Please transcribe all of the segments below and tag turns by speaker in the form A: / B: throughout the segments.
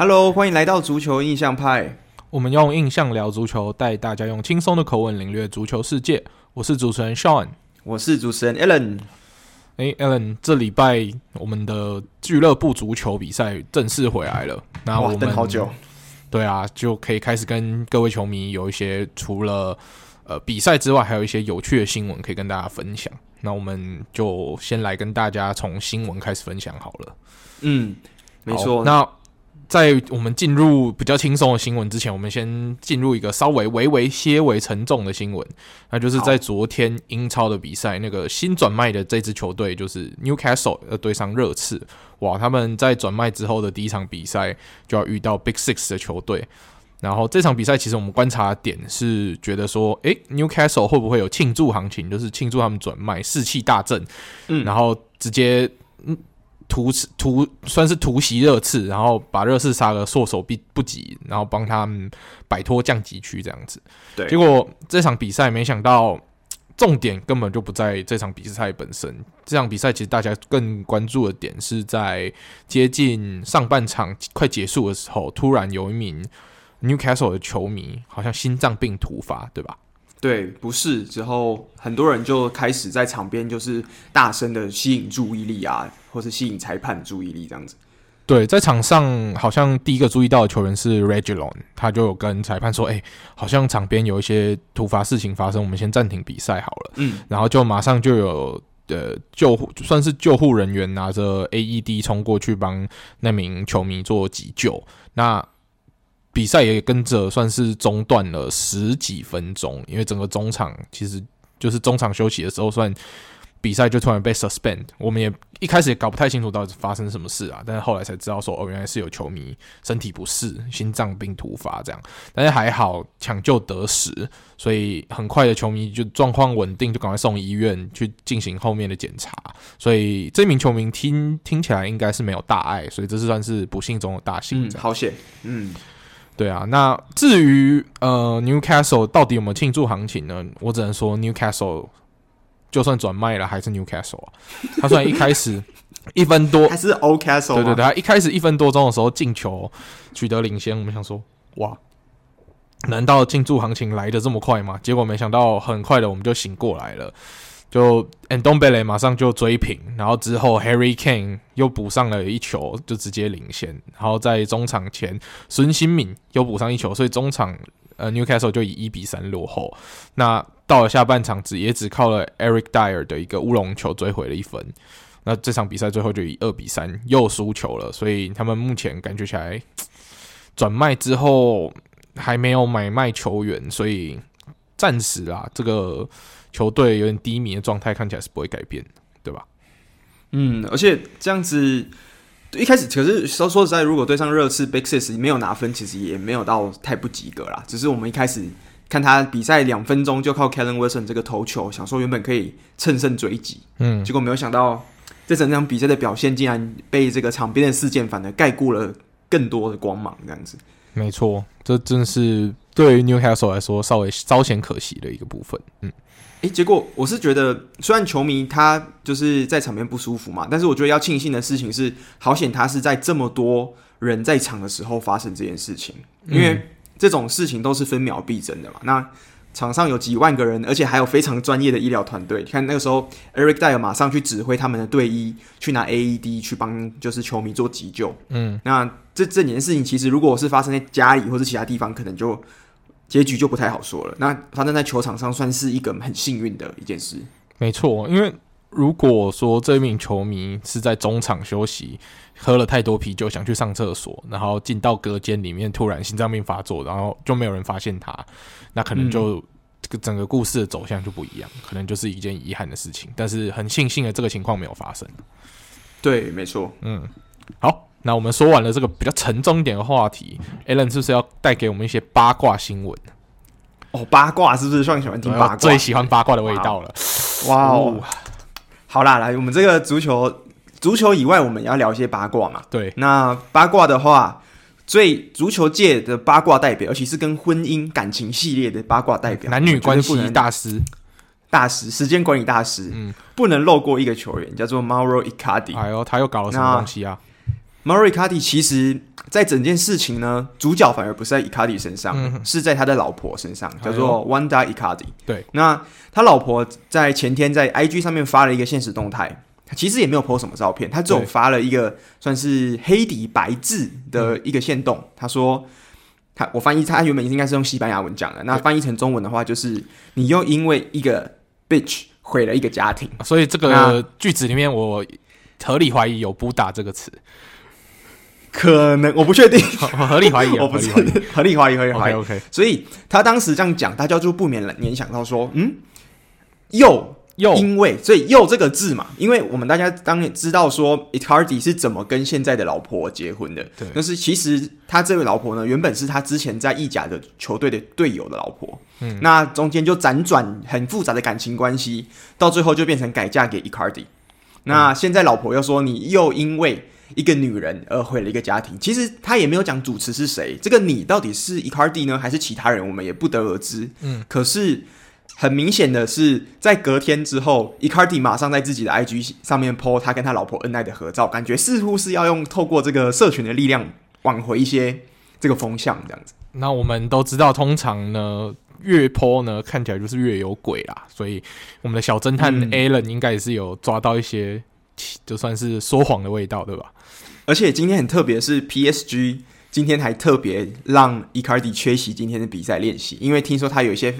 A: Hello，欢迎来到足球印象派。
B: 我们用印象聊足球，带大家用轻松的口吻领略足球世界。我是主持人 Sean，
A: 我是主持人 Alan。
B: 哎，Alan，这礼拜我们的俱乐部足球比赛正式回来了。那我们
A: 等好久。
B: 对啊，就可以开始跟各位球迷有一些除了呃比赛之外，还有一些有趣的新闻可以跟大家分享。那我们就先来跟大家从新闻开始分享好了。
A: 嗯，没错。
B: 那在我们进入比较轻松的新闻之前，我们先进入一个稍微微微些微沉重的新闻，那就是在昨天英超的比赛，那个新转卖的这支球队就是 Newcastle 要对上热刺，哇！他们在转卖之后的第一场比赛就要遇到 Big Six 的球队，然后这场比赛其实我们观察点是觉得说，诶，Newcastle 会不会有庆祝行情，就是庆祝他们转卖士气大振，嗯，然后直接嗯。突突算是突袭热刺，然后把热刺杀个措手不不及，然后帮他们摆脱降级区这样子。
A: 对，
B: 结果这场比赛没想到重点根本就不在这场比赛本身。这场比赛其实大家更关注的点是在接近上半场快结束的时候，突然有一名 Newcastle 的球迷好像心脏病突发，对吧？
A: 对，不是之后很多人就开始在场边就是大声的吸引注意力啊，或是吸引裁判注意力这样子。
B: 对，在场上好像第一个注意到的球员是 Reguilón，他就有跟裁判说：“哎，好像场边有一些突发事情发生，我们先暂停比赛好了。”嗯，然后就马上就有呃救护，算是救护人员拿着 AED 冲过去帮那名球迷做急救。那比赛也跟着算是中断了十几分钟，因为整个中场其实就是中场休息的时候，算比赛就突然被 suspend。我们也一开始也搞不太清楚到底发生什么事啊，但是后来才知道说，哦，原来是有球迷身体不适，心脏病突发这样。但是还好抢救得时，所以很快的球迷就状况稳定，就赶快送医院去进行后面的检查。所以这名球迷听听起来应该是没有大碍，所以这是算是不幸中的大幸。
A: 嗯，好险，嗯。
B: 对啊，那至于呃，Newcastle 到底有没有庆祝行情呢？我只能说，Newcastle 就算转卖了，还是 Newcastle 啊。他虽然一开始 一分多，
A: 还是 Old Castle，
B: 对对对，他一开始一分多钟的时候进球取得领先，我们想说，哇，难道进驻行情来的这么快吗？结果没想到，很快的我们就醒过来了。就 Ndombele 马上就追平，然后之后 Harry Kane 又补上了一球，就直接领先。然后在中场前，孙兴敏又补上一球，所以中场呃 Newcastle 就以一比三落后。那到了下半场只也只靠了 Eric Dyer 的一个乌龙球追回了一分。那这场比赛最后就以二比三又输球了，所以他们目前感觉起来转卖之后还没有买卖球员，所以暂时啊这个。球队有点低迷的状态，看起来是不会改变，对吧？
A: 嗯，而且这样子一开始，可是说说实在，如果对上热刺 Big Six 没有拿分，其实也没有到太不及格啦。只是我们一开始看他比赛两分钟就靠 Kellen Wilson 这个头球，想说原本可以乘胜追击，嗯，结果没有想到这整场比赛的表现竟然被这个场边的事件反而盖过了更多的光芒，这样子。
B: 没错，这真是对于 Newcastle 来说稍微稍显可惜的一个部分，嗯。
A: 诶，结果我是觉得，虽然球迷他就是在场边不舒服嘛，但是我觉得要庆幸的事情是，好险他是在这么多人在场的时候发生这件事情，因为这种事情都是分秒必争的嘛。那场上有几万个人，而且还有非常专业的医疗团队。你看那个时候，Eric Dier 马上去指挥他们的队医去拿 AED 去帮就是球迷做急救。嗯，那这这件事情其实如果我是发生在家里或者其他地方，可能就。结局就不太好说了。那发生在球场上，算是一个很幸运的一件事。
B: 没错，因为如果说这名球迷是在中场休息，喝了太多啤酒，想去上厕所，然后进到隔间里面，突然心脏病发作，然后就没有人发现他，那可能就这个整个故事的走向就不一样，可能就是一件遗憾的事情。但是很庆幸的，这个情况没有发生。
A: 对，没错。
B: 嗯，好。那我们说完了这个比较沉重一点的话题，Alan 是不是要带给我们一些八卦新闻？
A: 哦，八卦是不是算喜欢听八卦？
B: 最喜欢八卦的味道了。
A: 哇哦！好啦，来，我们这个足球，足球以外，我们也要聊一些八卦嘛。
B: 对，
A: 那八卦的话，最足球界的八卦代表，尤其是跟婚姻、感情系列的八卦代表，
B: 男女关系大师、
A: 大师、时间管理大师，嗯，不能漏过一个球员，叫做 Mauro Icardi。
B: 哎呦，他又搞了什么东西啊
A: ？Mauro Icardi 其实，在整件事情呢，主角反而不是在 Icardi 身上，嗯、是在他的老婆身上，叫做 Wanda Icardi。
B: 对，
A: 那他老婆在前天在 IG 上面发了一个现实动态，其实也没有 po 什么照片，他只有发了一个算是黑底白字的一个限动。他说，他我翻译，他原本应该是用西班牙文讲的，那翻译成中文的话，就是你又因为一个 bitch 毁了一个家庭，
B: 所以这个句子里面我合理怀疑有不打这个词。
A: 可能 我不确定，
B: 合理怀疑，
A: 我不是合理怀疑，合理怀疑。
B: OK，
A: 所以他当时这样讲，大家就不免联想到说，嗯，又又因为，所以又这个字嘛，因为我们大家当然知道说，Icardi 是怎么跟现在的老婆结婚的，对，但是其实他这位老婆呢，原本是他之前在意甲的球队的队友的老婆，嗯，那中间就辗转很复杂的感情关系，到最后就变成改嫁给 Icardi，那现在老婆又说，你又因为。一个女人而毁了一个家庭，其实他也没有讲主持是谁，这个你到底是 Icardi 呢，还是其他人，我们也不得而知。嗯，可是很明显的是，在隔天之后，Icardi 马上在自己的 IG 上面 po 他跟他老婆恩爱的合照，感觉似乎是要用透过这个社群的力量挽回一些这个风向，这样子。
B: 那我们都知道，通常呢，越 po 呢看起来就是越有鬼啦，所以我们的小侦探 Alan 应该也是有抓到一些。就算是说谎的味道，对吧？
A: 而且今天很特别，是 PSG 今天还特别让伊卡迪缺席今天的比赛练习，因为听说他有一些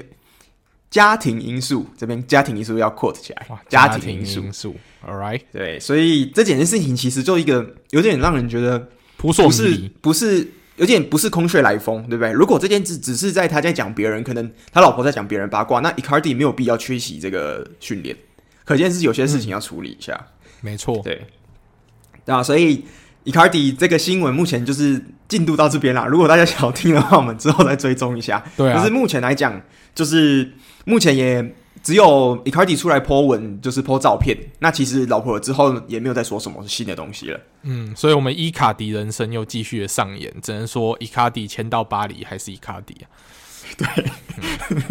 A: 家庭因素，这边家庭因素要 quote 起来。
B: 哇，家庭因素，，All right，
A: 对，所以这件事情其实就一个有点让人觉得
B: 扑朔迷离，
A: 不是有点不是空穴来风，对不对？如果这件事只是在他在讲别人，可能他老婆在讲别人八卦，那 Icardi 没有必要缺席这个训练，可见是有些事情要处理一下。嗯
B: 没错，
A: 对，啊，所以伊卡迪这个新闻目前就是进度到这边啦。如果大家想要听的话，我们之后再追踪一下。
B: 对啊，
A: 可是目前来讲，就是目前也只有伊卡迪出来 po 文，就是 po 照片。那其实老婆之后也没有再说什么新的东西了。
B: 嗯，所以我们伊卡迪人生又继续的上演，只能说伊卡迪签到巴黎还是伊卡迪啊。
A: 对，嗯、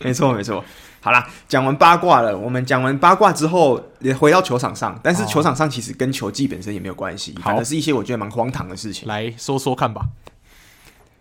A: 没错没错。好啦，讲完八卦了。我们讲完八卦之后，也回到球场上。但是球场上其实跟球技本身也没有关系，反而是一些我觉得蛮荒唐的事情。
B: 来说说看吧。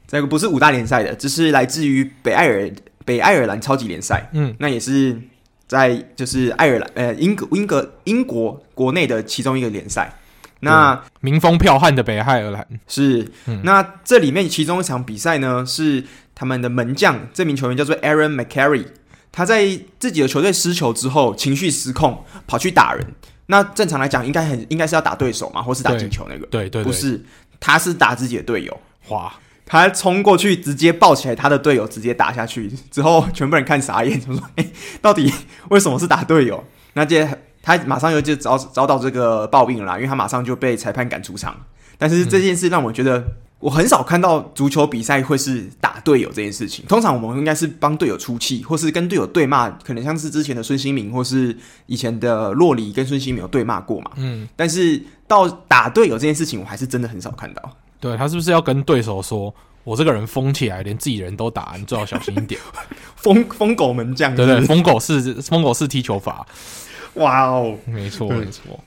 A: 这个不是五大联赛的，这是来自于北爱尔北爱尔兰超级联赛。嗯，那也是在就是爱尔兰呃英格英格英国国内的其中一个联赛。那
B: 民风剽悍的北爱尔兰
A: 是。嗯、那这里面其中一场比赛呢，是他们的门将，这名球员叫做 Aaron McCarry。他在自己的球队失球之后，情绪失控，跑去打人。那正常来讲，应该很应该是要打对手嘛，或是打进球那个。
B: 对对，对，
A: 不是，他是打自己的队友。
B: 哇！
A: 他冲过去，直接抱起来他的队友，直接打下去。之后，全部人看傻眼，就说：“哎、欸，到底为什么是打队友？”那接他马上又就遭遭到这个报应了啦，因为他马上就被裁判赶出场。但是这件事让我觉得。嗯我很少看到足球比赛会是打队友这件事情。通常我们应该是帮队友出气，或是跟队友对骂，可能像是之前的孙兴民，或是以前的洛里跟孙兴民有对骂过嘛。嗯，但是到打队友这件事情，我还是真的很少看到。
B: 对，他是不是要跟对手说：“我这个人疯起来，连自己人都打，你最好小心一点。”
A: 疯疯狗门将，
B: 对对，疯狗式疯狗式踢球法。
A: 哇哦，
B: 没错没错，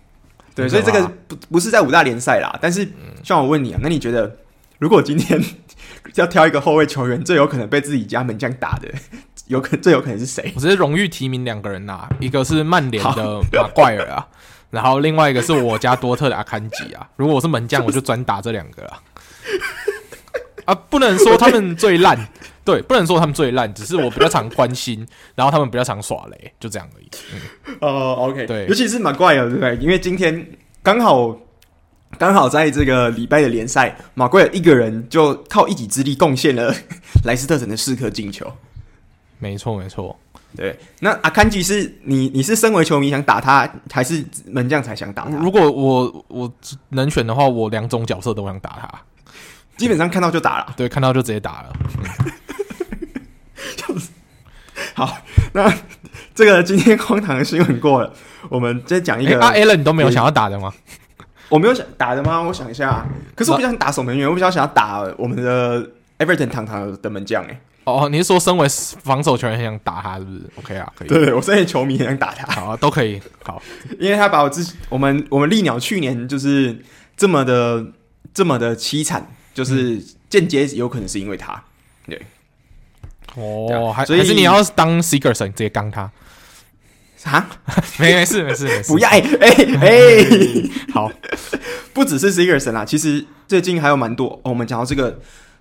A: 对，所以这个不不是在五大联赛啦。但是像我问你啊，那你觉得？如果今天 要挑一个后卫球员，最有可能被自己家门将打的，有可最有可能是谁？
B: 我直接荣誉提名两个人呐、啊，一个是曼联的马怪尔啊，然后另外一个是我家多特的阿坎吉啊。如果我是门将，我就专打这两个啊。啊，不能说他们最烂，对，不能说他们最烂，只是我比较常关心，然后他们比较常耍雷，就这样而已。
A: 嗯、哦，OK，对，尤其是马怪尔，对不对？因为今天刚好。刚好在这个礼拜的联赛，马奎尔一个人就靠一己之力贡献了 莱斯特城的四颗进球。
B: 没错，没错。
A: 对，那阿坎吉是你，你是身为球迷想打他，还是门将才想打他？
B: 如果我我能选的话，我两种角色都想打他。
A: 基本上看到就打了，
B: 对，看到就直接打了。
A: 就是好，那这个今天荒唐的新闻过了，我们再讲一个。
B: 阿 Alan，你都没有想要打的吗？
A: 我没有想打的吗？我想一下，可是我比较想打守门员，我比较想要打我们的 Everton 堂堂的门将哎。
B: 哦，你是说身为防守球员很想打他是不是？OK 啊，可以。
A: 对，对，我身为球迷很想打他。
B: 好啊，都可以。好，
A: 因为他把我之我们我们利鸟去年就是这么的这么的凄惨，就是间接有可能是因为他，对。
B: 哦，还所以还是你要当 Sigurdsson 直接刚他
A: 啊？
B: 没没事没事没事，
A: 不要哎哎哎，好，不只是 Sigurdsson 啦，其实最近还有蛮多、哦。我们讲到这个，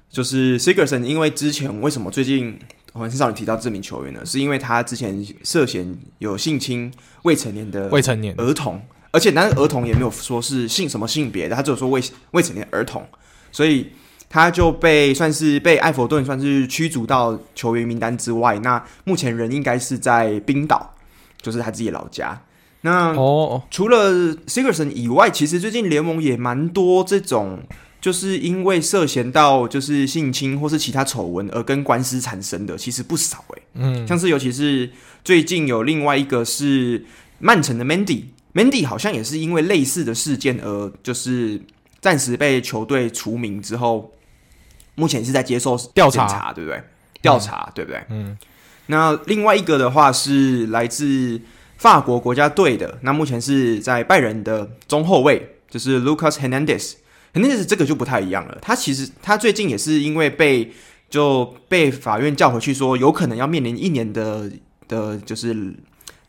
A: 就是 Sigurdsson，因为之前为什么最近我们很少人提到这名球员呢？是因为他之前涉嫌有性侵未成年的
B: 未成年
A: 儿童，而且那个儿童也没有说是性什么性别的，他只有说未未成年儿童，所以。他就被算是被艾佛顿算是驱逐到球员名单之外。那目前人应该是在冰岛，就是他自己老家。那哦，除了 Sigurdsson 以外，其实最近联盟也蛮多这种，就是因为涉嫌到就是性侵或是其他丑闻而跟官司产生的，其实不少诶、欸。嗯，像是尤其是最近有另外一个是曼城的 Mandy，Mandy 好像也是因为类似的事件而就是暂时被球队除名之后。目前是在接受调查，查，对不对？调查，嗯、对不对？嗯。那另外一个的话是来自法国国家队的，那目前是在拜仁的中后卫，就是 Lucas Hernandez。肯定是这个就不太一样了，他其实他最近也是因为被就被法院叫回去，说有可能要面临一年的的，就是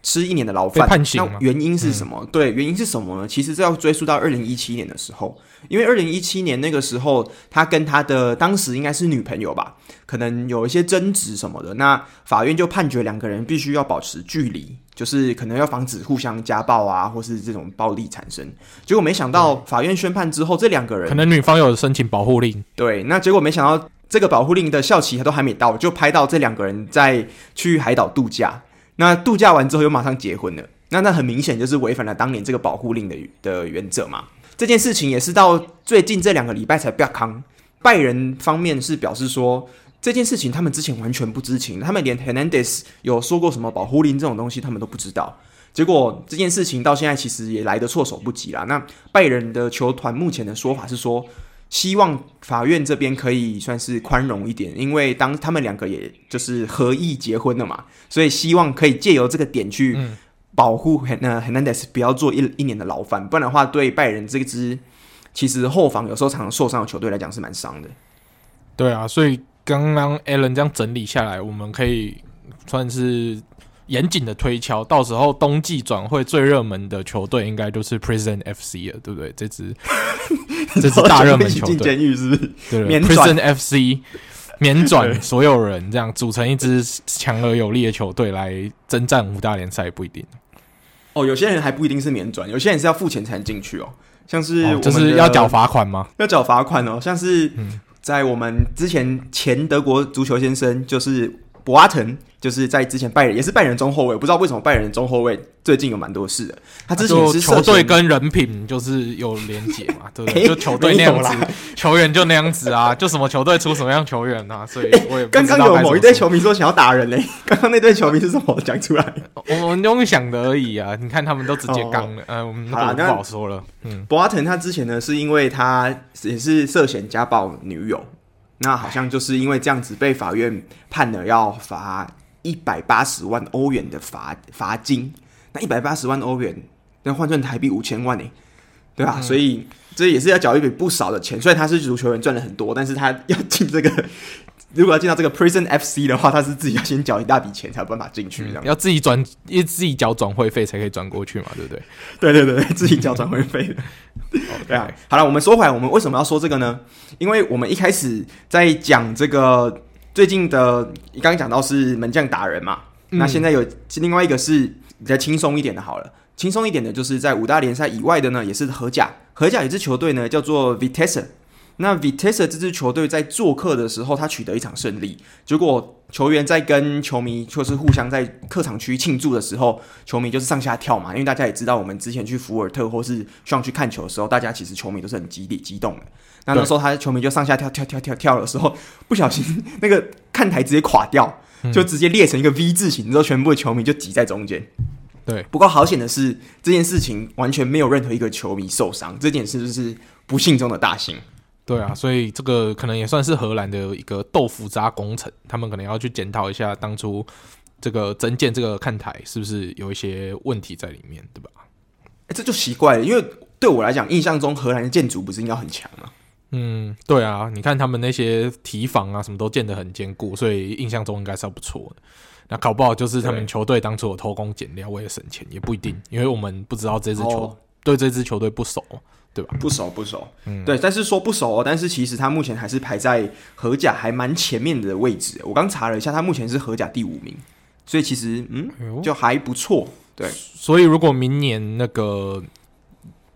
A: 吃一年的牢饭。
B: 判刑。
A: 那原因是什么？嗯、对，原因是什么呢？其实这要追溯到二零一七年的时候。因为二零一七年那个时候，他跟他的当时应该是女朋友吧，可能有一些争执什么的，那法院就判决两个人必须要保持距离，就是可能要防止互相家暴啊，或是这种暴力产生。结果没想到法院宣判之后，这两个人
B: 可能女方有申请保护令，
A: 对，那结果没想到这个保护令的效期还都还没到，就拍到这两个人在去海岛度假，那度假完之后又马上结婚了，那那很明显就是违反了当年这个保护令的的原则嘛。这件事情也是到最近这两个礼拜才曝光。拜仁方面是表示说，这件事情他们之前完全不知情，他们连 Hernandez 有说过什么保护令这种东西，他们都不知道。结果这件事情到现在其实也来得措手不及啦。那拜仁的球团目前的说法是说，希望法院这边可以算是宽容一点，因为当他们两个也就是合意结婚了嘛，所以希望可以借由这个点去。嗯保护很呃 Hernandez 不要做一一年的牢犯，不然的话对拜仁这支其实后防有时候常常受伤的球队来讲是蛮伤的。
B: 对啊，所以刚刚 Alan 这样整理下来，我们可以算是严谨的推敲，到时候冬季转会最热门的球队应该就是 Prison FC 了，对不对？这支 这支大热门球队，
A: 进监狱是不是？
B: 对，对，，Prison FC 免转 所有人这样组成一支强而有力的球队来征战五大联赛，不一定。
A: 哦，有些人还不一定是免转，有些人是要付钱才能进去哦。像是
B: 就是要缴罚款吗？
A: 要缴罚款哦。像是在我们之前前德国足球先生就是博阿滕。就是在之前拜仁也是拜仁中后卫，我不知道为什么拜仁中后卫最近有蛮多事的。他之前是
B: 球队跟人品就是有连结嘛，对不对？就球队那样子，球员就那样子啊，就什么球队出什么样球员啊，所以我也刚刚有
A: 某一队球迷说想要打人嘞，刚刚那队球迷是什么讲出来？
B: 我们用想的而已啊，你看他们都直接刚了，嗯，我们不好说了。嗯，
A: 博阿滕他之前呢是因为他也是涉嫌家暴女友，那好像就是因为这样子被法院判了要罚。一百八十万欧元的罚罚金，那一百八十万欧元，那换算台币五千万呢，对吧？嗯、所以这也是要缴一笔不少的钱。虽然他是足球员赚了很多，但是他要进这个，如果要进到这个 Prison FC 的话，他是自己要先缴一大笔钱才有办法进去，这样、
B: 嗯、要自己转，要自己缴转会费才可以转过去嘛，对不对？
A: 对对对，自己缴转会费的。对啊，好了，我们说回来，我们为什么要说这个呢？因为我们一开始在讲这个。最近的，你刚刚讲到是门将达人嘛？嗯、那现在有另外一个是比较轻松一点的，好了，轻松一点的就是在五大联赛以外的呢，也是荷甲。荷甲有支球队呢，叫做 Vitesse。那 Vitesse 这支球队在做客的时候，他取得一场胜利。结果球员在跟球迷就是互相在客场区庆祝的时候，球迷就是上下跳嘛。因为大家也知道，我们之前去福尔特或是上去看球的时候，大家其实球迷都是很激烈激动的。那那时候他的球迷就上下跳跳跳跳跳的时候，不小心那个看台直接垮掉，就直接裂成一个 V 字形，之后全部的球迷就挤在中间。
B: 对，
A: 不过好险的是，这件事情完全没有任何一个球迷受伤，这件事就是不幸中的大幸。
B: 对啊，所以这个可能也算是荷兰的一个豆腐渣工程，他们可能要去检讨一下当初这个增建这个看台是不是有一些问题在里面，对吧？
A: 哎，这就奇怪了，因为对我来讲，印象中荷兰的建筑不是应该很强吗？
B: 嗯，对啊，你看他们那些提防啊，什么都建得很坚固，所以印象中应该是要不错的。那搞不好就是他们球队当初有偷工减料，为了省钱，也不一定，因为我们不知道这支球、哦、对这支球队不熟，对吧？
A: 不熟不熟，嗯，对。但是说不熟，哦但是其实他目前还是排在荷甲还蛮前面的位置。我刚查了一下，他目前是荷甲第五名，所以其实嗯，就还不错。对，
B: 所以如果明年那个。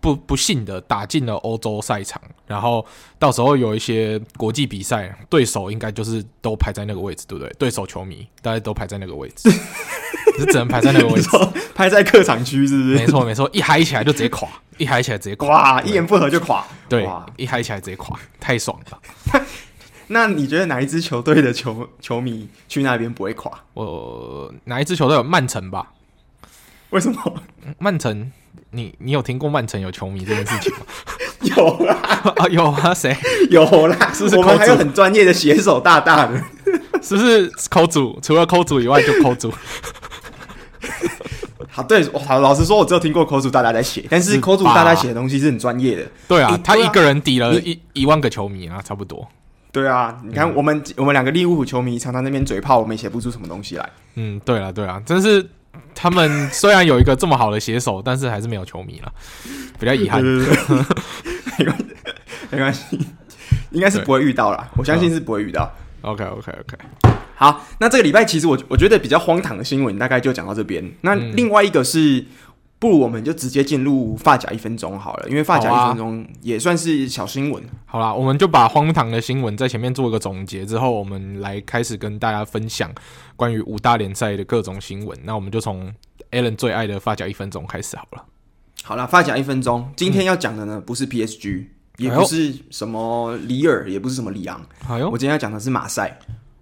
B: 不不幸的打进了欧洲赛场，然后到时候有一些国际比赛，对手应该就是都排在那个位置，对不对？对手球迷大家都排在那个位置，是只能排在那个位置，
A: 排在客场区，是不是？
B: 没错没错，一嗨起来就直接垮，一嗨起来直接垮，
A: 哇，一言不合就垮，
B: 对，一嗨起来直接垮，太爽
A: 了。那你觉得哪一支球队的球球迷去那边不会垮？
B: 我哪一支球队有曼城吧？
A: 为什么？
B: 曼城。你你有听过曼城有球迷这件事情吗？
A: 有啦，
B: 啊有啊，谁
A: 有啦？是不是？我们还有很专业的写手大大的，
B: 是不是？扣组除了扣组以外就扣组。
A: 好，对，好，老实说，我只有听过口主大大在写，但是口主大大写的东西是很专业的。
B: 对啊，他一个人抵了一一万个球迷啊，差不多。
A: 对啊，你看我们我们两个利物浦球迷常常那边嘴炮，我们也写不出什么东西来。
B: 嗯，对啊，对啊，真是。他们虽然有一个这么好的写手，但是还是没有球迷了，比较遗憾。没
A: 关系，没关系，应该是不会遇到啦。我相信是不会遇到。
B: OK，OK，OK。Okay, okay, okay.
A: 好，那这个礼拜其实我我觉得比较荒唐的新闻大概就讲到这边。那另外一个是。嗯不如我们就直接进入发夹一分钟好了，因为发夹一分钟也算是小新闻。
B: 好啦，我们就把荒唐的新闻在前面做一个总结之后，我们来开始跟大家分享关于五大联赛的各种新闻。那我们就从 Alan 最爱的发夹一分钟开始好了。
A: 好了，发夹一分钟，今天要讲的呢，不是 PSG，也不是什么里尔，也不是什么里昂。我今天要讲的是马赛。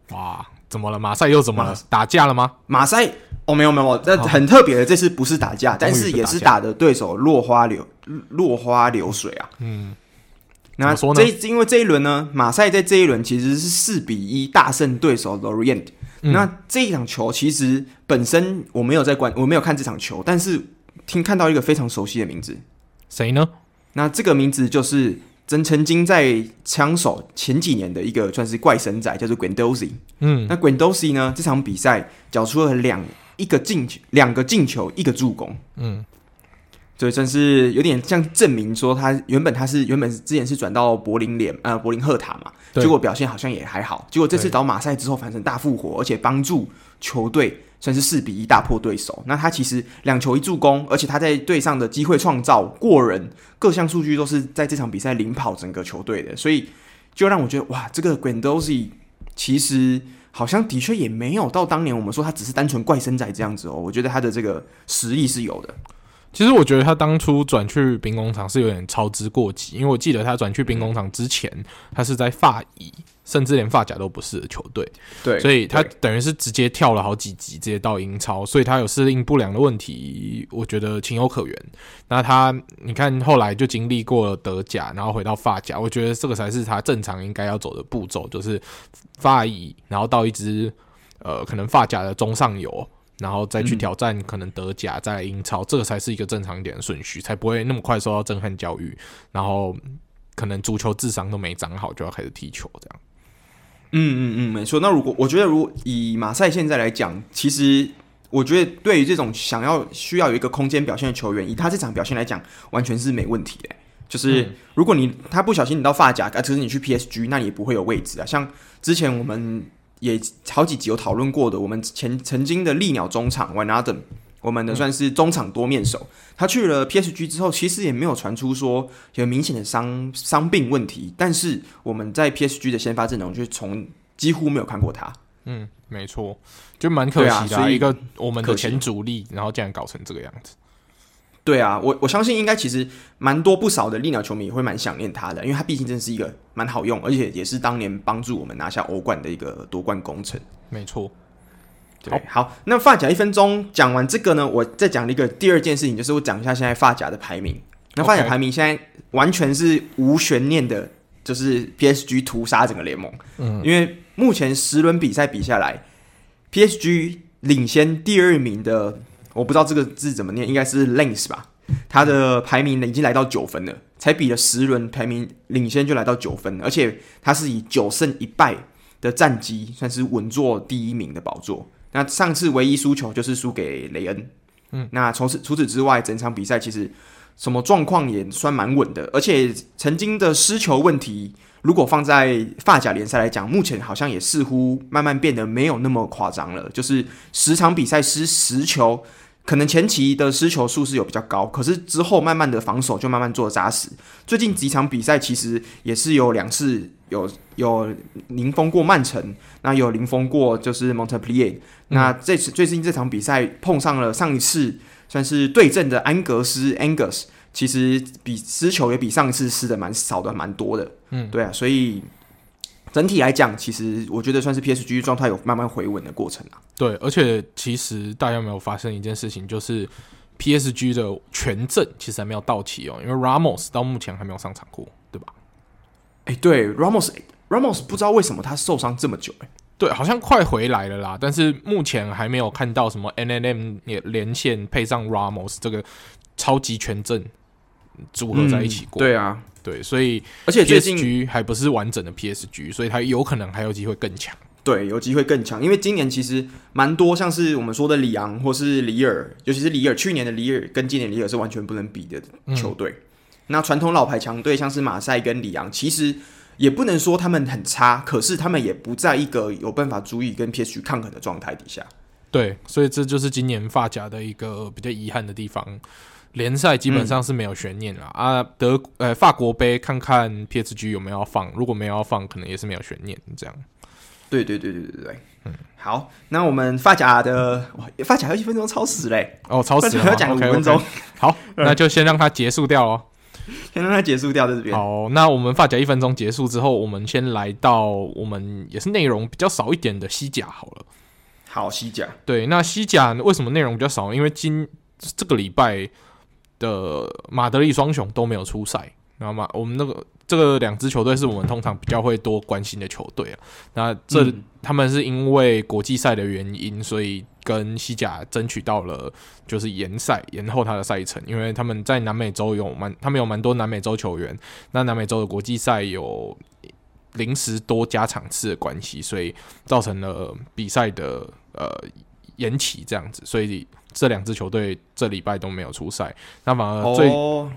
B: 哇，怎么了？马赛又怎么了？打架了吗？
A: 马赛。哦，没有没有，这很特别的，这次不是打架，但是也是打的对手落花流落花流水啊。嗯，那这因为这一轮呢，马赛在这一轮其实是四比一大胜对手 Lorient。那这一场球其实本身我没有在观，我没有看这场球，但是听看到一个非常熟悉的名字，
B: 谁呢？
A: 那这个名字就是曾曾经在枪手前几年的一个算是怪神仔，叫做 Guendouzi。嗯，那 Guendouzi 呢，这场比赛缴出了两。一个进球，两个进球，一个助攻，嗯，所以算是有点像证明说他原本他是原本之前是转到柏林联呃柏林赫塔嘛，对。结果表现好像也还好，结果这次倒马赛之后反正大复活，而且帮助球队算是四比一大破对手。那他其实两球一助攻，而且他在队上的机会创造过人，各项数据都是在这场比赛领跑整个球队的，所以就让我觉得哇，这个 Grandozi 其实。好像的确也没有到当年我们说他只是单纯怪声仔这样子哦，我觉得他的这个实力是有的。
B: 其实我觉得他当初转去兵工厂是有点操之过急，因为我记得他转去兵工厂之前，他是在法乙，甚至连发甲都不是的球队。
A: 对，
B: 所以他等于是直接跳了好几级，直接到英超，所以他有适应不良的问题，我觉得情有可原。那他你看后来就经历过了德甲，然后回到发甲，我觉得这个才是他正常应该要走的步骤，就是发乙，然后到一支呃可能发甲的中上游。然后再去挑战可能德甲，再来英超，嗯、这个才是一个正常一点的顺序，才不会那么快受到震撼教育。然后可能足球智商都没长好，就要开始踢球这样。
A: 嗯嗯嗯，没错。那如果我觉得，如果以马赛现在来讲，其实我觉得对于这种想要需要有一个空间表现的球员，以他这场表现来讲，完全是没问题的。就是如果你他不小心你到发夹，啊，其实你去 PSG，那也不会有位置啊。像之前我们。也好几集有讨论过的，我们前曾经的利鸟中场 Wijnaldum，我们的算是中场多面手，嗯、他去了 PSG 之后，其实也没有传出说有明显的伤伤病问题，但是我们在 PSG 的先发阵容就从几乎没有看过他。
B: 嗯，没错，就蛮可惜的、啊，啊、一个我们的前主力，然后竟然搞成这个样子。
A: 对啊，我我相信应该其实蛮多不少的利鸟球迷也会蛮想念他的，因为他毕竟真的是一个蛮好用，而且也是当年帮助我们拿下欧冠的一个夺冠功臣。
B: 没错。
A: 对，好，好，那发甲一分钟讲完这个呢，我再讲一个第二件事情，就是我讲一下现在发甲的排名。那发甲排名现在完全是无悬念的，就是 PSG 屠杀整个联盟。嗯，因为目前十轮比赛比下来，PSG 领先第二名的。我不知道这个字怎么念，应该是 Lens 吧。他的排名呢已经来到九分了，才比了十轮排名领先就来到九分，而且他是以九胜一败的战绩，算是稳坐第一名的宝座。那上次唯一输球就是输给雷恩，嗯，那除此除此之外，整场比赛其实什么状况也算蛮稳的，而且曾经的失球问题，如果放在发甲联赛来讲，目前好像也似乎慢慢变得没有那么夸张了，就是十场比赛失十球。可能前期的失球数是有比较高，可是之后慢慢的防守就慢慢做扎实。最近几场比赛其实也是有两次有有零封过曼城，那有零封过就是 Montpellier。嗯、那这次最近这场比赛碰上了上一次算是对阵的安格斯 Angus，其实比失球也比上一次失的蛮少的蛮多的。嗯，对啊，所以。整体来讲，其实我觉得算是 PSG 状态有慢慢回稳的过程啊。
B: 对，而且其实大家有没有发生一件事情，就是 PSG 的全阵其实还没有到齐哦，因为 Ramos 到目前还没有上场过，对吧？
A: 哎、欸，对，Ramos，Ramos 不知道为什么他受伤这么久，哎，
B: 对，好像快回来了啦，但是目前还没有看到什么 NNM 也连线配上 Ramos 这个超级全阵组合在一起过。
A: 嗯、对啊。
B: 对，所以
A: 而且最近
B: PSG 还不是完整的 PSG，所以他有可能还有机会更强。
A: 对，有机会更强，因为今年其实蛮多像是我们说的里昂或是里尔，尤其是里尔，去年的里尔跟今年里尔是完全不能比的球队。嗯、那传统老牌强队像是马赛跟里昂，其实也不能说他们很差，可是他们也不在一个有办法足以跟 PSG 抗衡的状态底下。
B: 对，所以这就是今年法甲的一个比较遗憾的地方。联赛基本上是没有悬念了、嗯、啊，德呃法国杯看看 PSG 有没有要放，如果没有要放，可能也是没有悬念这样。
A: 对对对对对对，嗯，好，那我们法甲的哇，法甲还有一分钟超时嘞，
B: 哦，超时了，
A: 要讲五分钟，
B: 好，那就先让它结束掉哦，
A: 先让它结束掉在这边。
B: 好，那我们法甲一分钟结束之后，我们先来到我们也是内容比较少一点的西甲好了。
A: 好，西甲，
B: 对，那西甲为什么内容比较少？因为今这个礼拜。的马德里双雄都没有出赛，知道吗？我们那个这个两支球队是我们通常比较会多关心的球队啊。那这、嗯、他们是因为国际赛的原因，所以跟西甲争取到了就是延赛，延后他的赛程，因为他们在南美洲有蛮，他们有蛮多南美洲球员。那南美洲的国际赛有临时多加场次的关系，所以造成了比赛的呃延期这样子，所以。这两支球队这礼拜都没有出赛，那反而最、oh.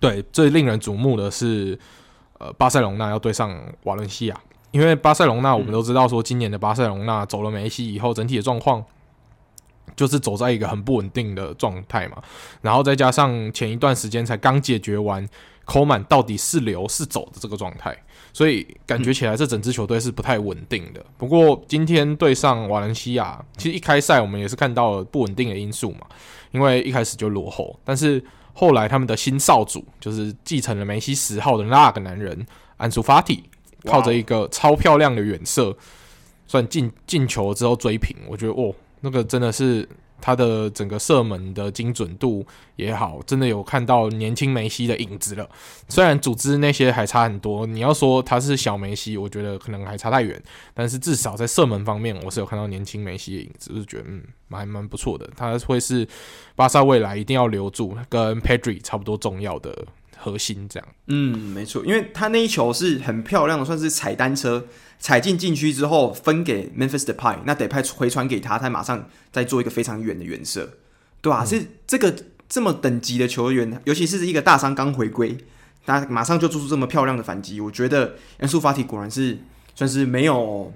B: 对最令人瞩目的是，呃，巴塞隆纳要对上瓦伦西亚，因为巴塞隆纳我们都知道说，今年的巴塞隆纳走了梅西以后，整体的状况就是走在一个很不稳定的状态嘛，然后再加上前一段时间才刚解决完科曼到底是留是走的这个状态。所以感觉起来，这整支球队是不太稳定的。不过今天对上瓦伦西亚，其实一开赛我们也是看到了不稳定的因素嘛，因为一开始就落后。但是后来他们的新少主就是继承了梅西十号的那个男人安苏法蒂，靠着一个超漂亮的远射，算进进球之后追平。我觉得哦，那个真的是。他的整个射门的精准度也好，真的有看到年轻梅西的影子了。虽然组织那些还差很多，你要说他是小梅西，我觉得可能还差太远。但是至少在射门方面，我是有看到年轻梅西的影子，就是觉得嗯，蛮蛮不错的。他会是巴萨未来一定要留住，跟 Pedri 差不多重要的核心这样。
A: 嗯，没错，因为他那一球是很漂亮的，算是踩单车。踩进禁区之后，分给 Memphis Depay，那得派回传给他，他马上再做一个非常远的远射，对吧、啊？是、嗯、这个这么等级的球员，尤其是一个大伤刚回归，他马上就做出这么漂亮的反击，我觉得安素法体果然是算是没有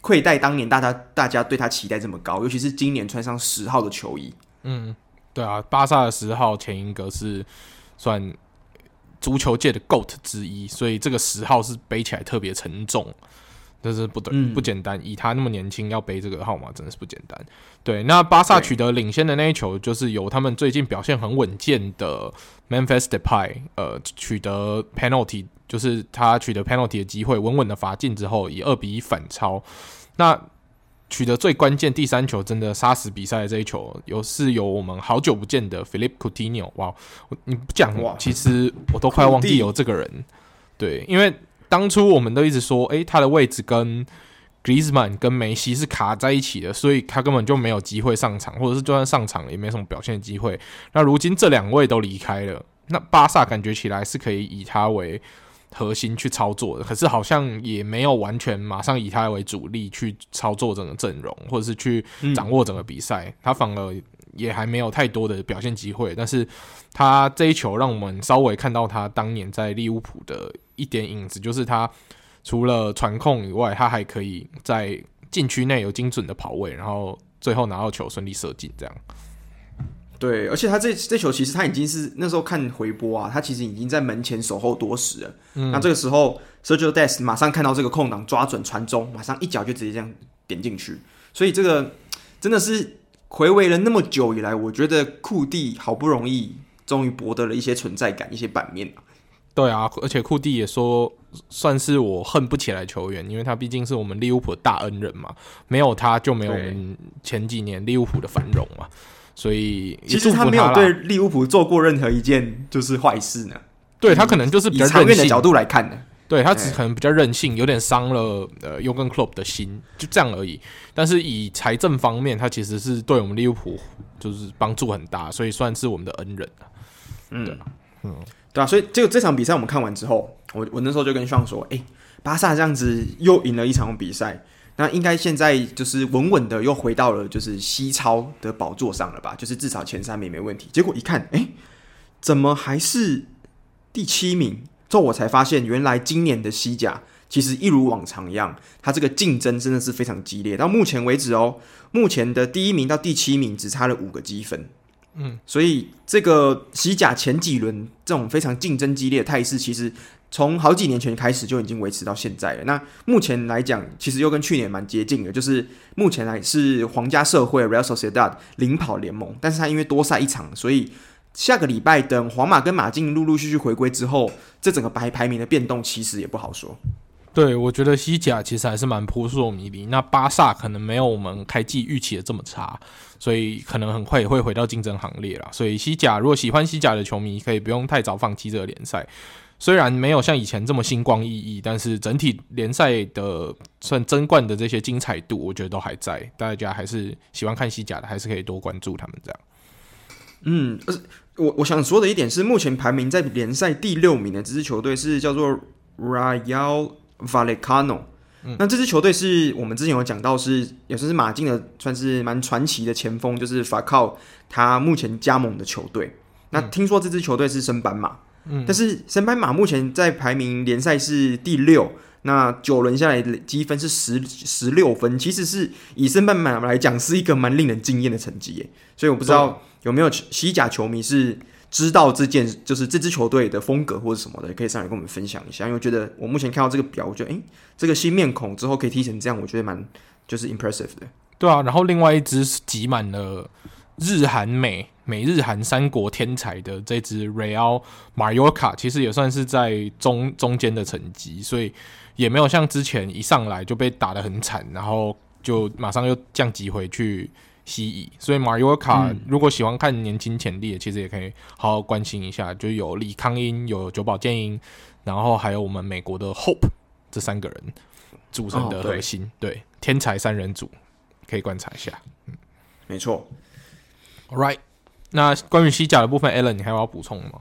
A: 亏待当年大家大家对他期待这么高，尤其是今年穿上十号的球衣。
B: 嗯，对啊，巴萨的十号前一个是算足球界的 GOAT 之一，所以这个十号是背起来特别沉重。这是不对，不简单。以他那么年轻要背这个号码，真的是不简单。对，那巴萨取得领先的那一球，就是由他们最近表现很稳健的 Memphis Depay，呃，取得 penalty，就是他取得 penalty 的机会，稳稳的罚进之后，以二比一反超。那取得最关键第三球，真的杀死比赛的这一球，有是由我们好久不见的 Philippe Coutinho。哇，你不讲哇，其实我都快忘记 有这个人。对，因为。当初我们都一直说，诶、欸，他的位置跟 Griezmann 跟梅西是卡在一起的，所以他根本就没有机会上场，或者是就算上场也没什么表现的机会。那如今这两位都离开了，那巴萨感觉起来是可以以他为核心去操作的，可是好像也没有完全马上以他为主力去操作整个阵容，或者是去掌握整个比赛，嗯、他反而也还没有太多的表现机会。但是他这一球让我们稍微看到他当年在利物浦的一点影子，就是他除了传控以外，他还可以在禁区内有精准的跑位，然后最后拿到球顺利射进这样。
A: 对，而且他这这球其实他已经是那时候看回播啊，他其实已经在门前守候多时了。嗯，那这个时候 Sergio Dest 马上看到这个空档，抓准传中，马上一脚就直接这样点进去。所以这个真的是回味了那么久以来，我觉得库蒂好不容易终于博得了一些存在感，一些版面。
B: 对啊，而且库蒂也说算是我恨不起来球员，因为他毕竟是我们利物浦的大恩人嘛，没有他就没有我们前几年利物浦的繁荣嘛。所以
A: 其实他没有对利物浦做过任何一件就是坏事呢。
B: 对，他可能就是比较长远
A: 的角度来看的。
B: 对，他只可能比较任性，有点伤了呃尤根克洛普的心，就这样而已。但是以财政方面，他其实是对我们利物浦就是帮助很大，所以算是我们的恩人。
A: 嗯嗯，对啊。所以这个这场比赛我们看完之后，我我那时候就跟上说，哎、欸，巴萨这样子又赢了一场比赛。那应该现在就是稳稳的又回到了就是西超的宝座上了吧？就是至少前三名没问题。结果一看，哎、怎么还是第七名？之后我才发现，原来今年的西甲其实一如往常一样，它这个竞争真的是非常激烈。到目前为止哦，目前的第一名到第七名只差了五个积分。嗯，所以这个西甲前几轮这种非常竞争激烈的态势，其实。从好几年前开始就已经维持到现在了。那目前来讲，其实又跟去年蛮接近的，就是目前来是皇家社会 Real Sociedad 领跑联盟，但是他因为多赛一场，所以下个礼拜等皇马跟马竞陆陆续续回归之后，这整个排排名的变动其实也不好说。
B: 对，我觉得西甲其实还是蛮扑朔迷离。那巴萨可能没有我们开季预期的这么差，所以可能很快也会回到竞争行列了。所以西甲如果喜欢西甲的球迷，可以不用太早放弃这个联赛。虽然没有像以前这么星光熠熠，但是整体联赛的算争冠的这些精彩度，我觉得都还在。大家还是喜欢看西甲的，还是可以多关注他们这样。
A: 嗯，我我想说的一点是，目前排名在联赛第六名的这支球队是叫做 Rayo Vallecano。嗯，那这支球队是我们之前有讲到是，也算是马竞的算是蛮传奇的前锋，就是 Falcao 他目前加盟的球队。那听说这支球队是升班马。嗯，但是升班马目前在排名联赛是第六，那九轮下来的积分是十十六分，其实是以升班马来讲是一个蛮令人惊艳的成绩耶。所以我不知道有没有西甲球迷是知道这件就是这支球队的风格或者什么的，也可以上来跟我们分享一下。因为我觉得我目前看到这个表，我觉得诶、这个新面孔之后可以踢成这样，我觉得蛮就是 impressive 的。
B: 对啊，然后另外一支是挤满了日韩美。美日韩三国天才的这支 Real Mallorca 其实也算是在中中间的成绩，所以也没有像之前一上来就被打得很惨，然后就马上又降级回去西乙。所以 Mallorca 如果喜欢看年轻潜力的，其实也可以好好关心一下，就有李康英、有久保建英，然后还有我们美国的 Hope 这三个人组成的核心，哦、对，对天才三人组可以观察一下。嗯，
A: 没错。
B: All right。那关于西甲的部分，Allen，你还有要补充吗？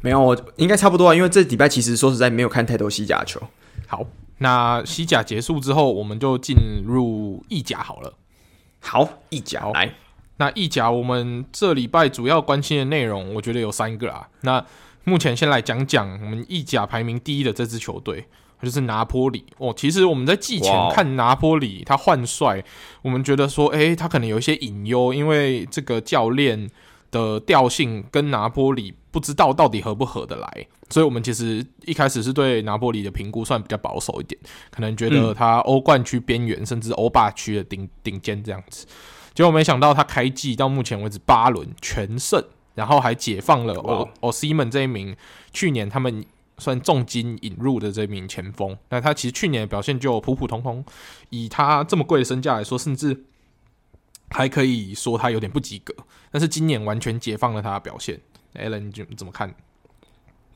A: 没有，我应该差不多啊。因为这礼拜其实说实在没有看太多西甲球。
B: 好，那西甲结束之后，我们就进入意甲好了。
A: 好，意甲来。
B: 那意甲我们这礼拜主要关心的内容，我觉得有三个啊。那目前先来讲讲我们意甲排名第一的这支球队。就是拿坡里哦，其实我们在季前看拿坡里他换帅，我们觉得说，诶，他可能有一些隐忧，因为这个教练的调性跟拿坡里不知道到底合不合得来，所以我们其实一开始是对拿坡里的评估算比较保守一点，可能觉得他欧冠区边缘，甚至欧霸区的顶顶尖这样子。结果没想到他开季到目前为止八轮全胜，然后还解放了欧欧西门这一名去年他们。算重金引入的这名前锋，那他其实去年的表现就普普通通，以他这么贵的身价来说，甚至还可以说他有点不及格。但是今年完全解放了他的表现，Alan 你怎么看？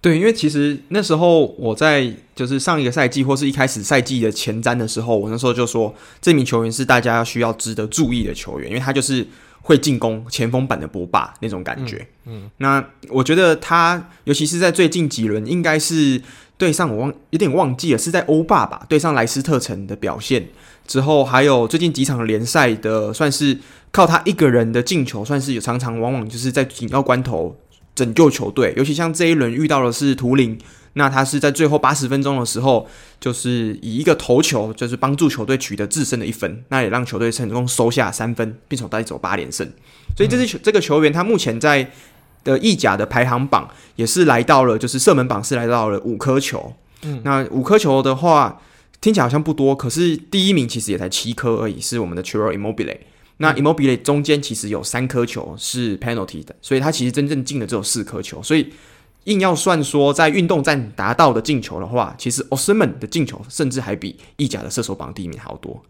A: 对，因为其实那时候我在就是上一个赛季或是一开始赛季的前瞻的时候，我那时候就说这名球员是大家需要值得注意的球员，因为他就是会进攻前锋版的波霸那种感觉。嗯，嗯，那我觉得他尤其是在最近几轮，应该是对上我忘有点忘记了，是在欧霸吧，对上莱斯特城的表现之后，还有最近几场联赛的，算是靠他一个人的进球，算是有常常往往就是在紧要关头。拯救球队，尤其像这一轮遇到的是图灵，那他是在最后八十分钟的时候，就是以一个头球，就是帮助球队取得自身的一分，那也让球队成功收下三分，并且带走八连胜。所以这是这个球员，他目前在的意甲的排行榜也是来到了，就是射门榜是来到了五颗球。嗯，那五颗球的话，听起来好像不多，可是第一名其实也才七颗而已，是我们的 Ciro Immobile。那 Immobile 中间其实有三颗球是 penalty 的，所以他其实真正进的只有四颗球，所以硬要算说在运动战达到的进球的话，其实 Osimhen 的进球甚至还比意甲的射手榜第一名还要多。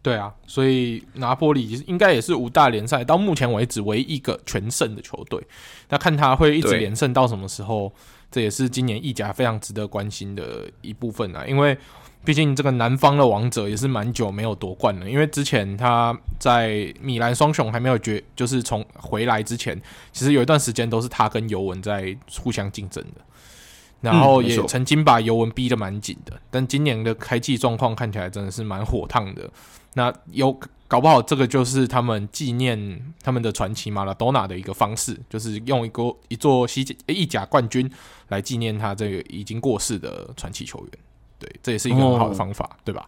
B: 对啊，所以拿波里应该也是五大联赛到目前为止唯一一个全胜的球队。那看他会一直连胜到什么时候，这也是今年意甲非常值得关心的一部分啊，因为。毕竟这个南方的王者也是蛮久没有夺冠了，因为之前他在米兰双雄还没有决，就是从回来之前，其实有一段时间都是他跟尤文在互相竞争的，然后也曾经把尤文逼得蛮紧的。但今年的开季状况看起来真的是蛮火烫的，那有搞不好这个就是他们纪念他们的传奇马拉多纳的一个方式，就是用一个一座西甲意甲冠军来纪念他这个已经过世的传奇球员。对，这也是一个很好的方法，哦、对吧？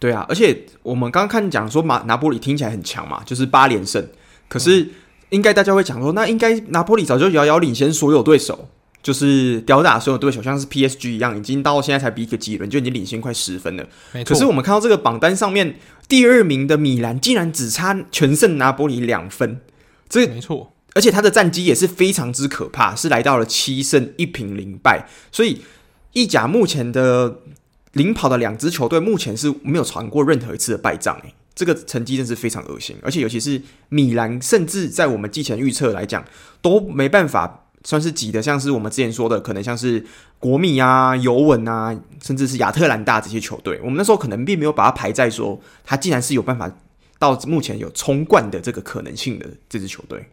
A: 对啊，而且我们刚刚看讲说马拿波里听起来很强嘛，就是八连胜。可是应该大家会讲说，那应该拿波里早就遥遥领先所有对手，就是吊打所有对手，像是 PSG 一样，已经到现在才比一个几轮就已经领先快十分了。可是我们看到这个榜单上面第二名的米兰竟然只差全胜拿波里两分，这
B: 没错。
A: 而且他的战绩也是非常之可怕，是来到了七胜一平零败，所以。意甲目前的领跑的两支球队，目前是没有传过任何一次的败仗，诶，这个成绩真是非常恶心。而且尤其是米兰，甚至在我们季前预测来讲，都没办法算是挤的，像是我们之前说的，可能像是国米啊、尤文啊，甚至是亚特兰大这些球队，我们那时候可能并没有把它排在说，它竟然是有办法到目前有冲冠的这个可能性的这支球队。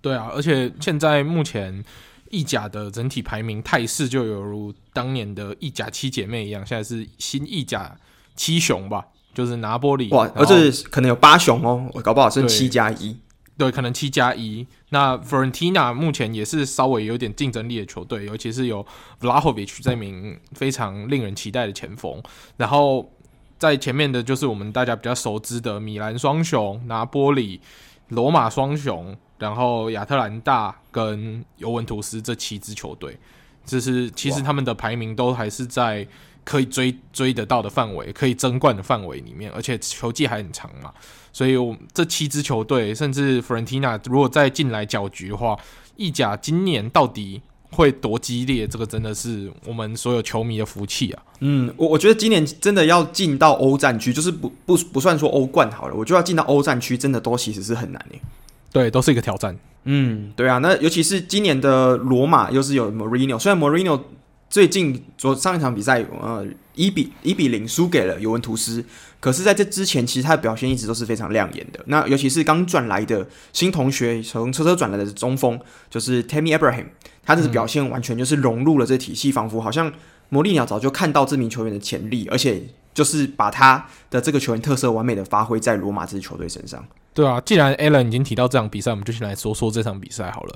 B: 对啊，而且现在目前。意甲的整体排名态势就有如当年的意甲七姐妹一样，现在是新意甲七雄吧，就是拿波里
A: 哇，而且可能有八雄哦，我搞不好是七加一，
B: 对，可能七加一。那 Fiorentina 目前也是稍微有点竞争力的球队，尤其是有 Vlahovic 这名非常令人期待的前锋，然后在前面的就是我们大家比较熟知的米兰双雄、拿波里、罗马双雄。然后亚特兰大跟尤文图斯这七支球队，就是其实他们的排名都还是在可以追追得到的范围，可以争冠的范围里面，而且球季还很长嘛。所以，我这七支球队，甚至 Fiorentina 如果再进来搅局的话，意甲今年到底会多激烈？这个真的是我们所有球迷的福气啊！
A: 嗯，我我觉得今年真的要进到欧战区，就是不不不算说欧冠好了，我就要进到欧战区，真的都其实是很难诶。
B: 对，都是一个挑战。
A: 嗯，对啊，那尤其是今年的罗马又是有 Mourinho，虽然 Mourinho 最近昨上一场比赛，呃，一比一比零输给了尤文图斯，可是在这之前，其实他的表现一直都是非常亮眼的。那尤其是刚转来的新同学，从车车转来的中锋，就是 Tammy Abraham，他的表现完全就是融入了这体系，仿佛好像魔力鸟早就看到这名球员的潜力，而且就是把他的这个球员特色完美的发挥在罗马这支球队身上。
B: 对啊，既然 Alan 已经提到这场比赛，我们就先来说说这场比赛好了。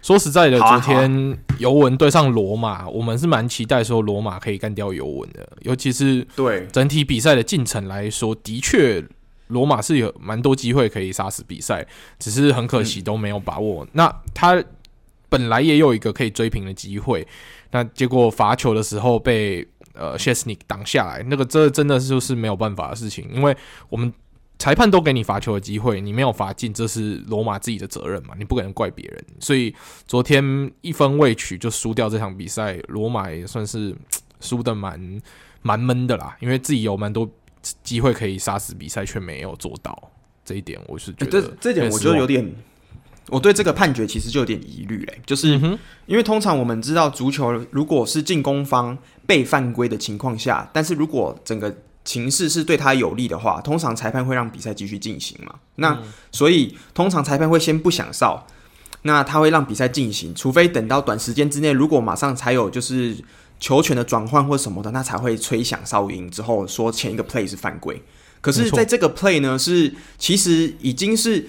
B: 说实在的，昨天尤文对上罗马，我们是蛮期待说罗马可以干掉尤文的，尤其是对整体比赛的进程来说，的确罗马是有蛮多机会可以杀死比赛，只是很可惜都没有把握。嗯、那他本来也有一个可以追平的机会，那结果罚球的时候被呃 Szczesny 挡下来，那个这真的就是没有办法的事情，因为我们。裁判都给你罚球的机会，你没有罚进，这是罗马自己的责任嘛？你不可能怪别人。所以昨天一分未取就输掉这场比赛，罗马也算是输的蛮蛮闷的啦。因为自己有蛮多机会可以杀死比赛，却没有做到这一点，我是觉得、欸、
A: 这这点我觉得有点我对这个判决其实就有点疑虑嘞，就是因为通常我们知道足球如果是进攻方被犯规的情况下，但是如果整个情势是对他有利的话，通常裁判会让比赛继续进行嘛。那所以通常裁判会先不想哨，那他会让比赛进行，除非等到短时间之内，如果马上才有就是球权的转换或什么的，那才会吹响哨音之后说前一个 play 是犯规。可是在这个 play 呢，是其实已经是。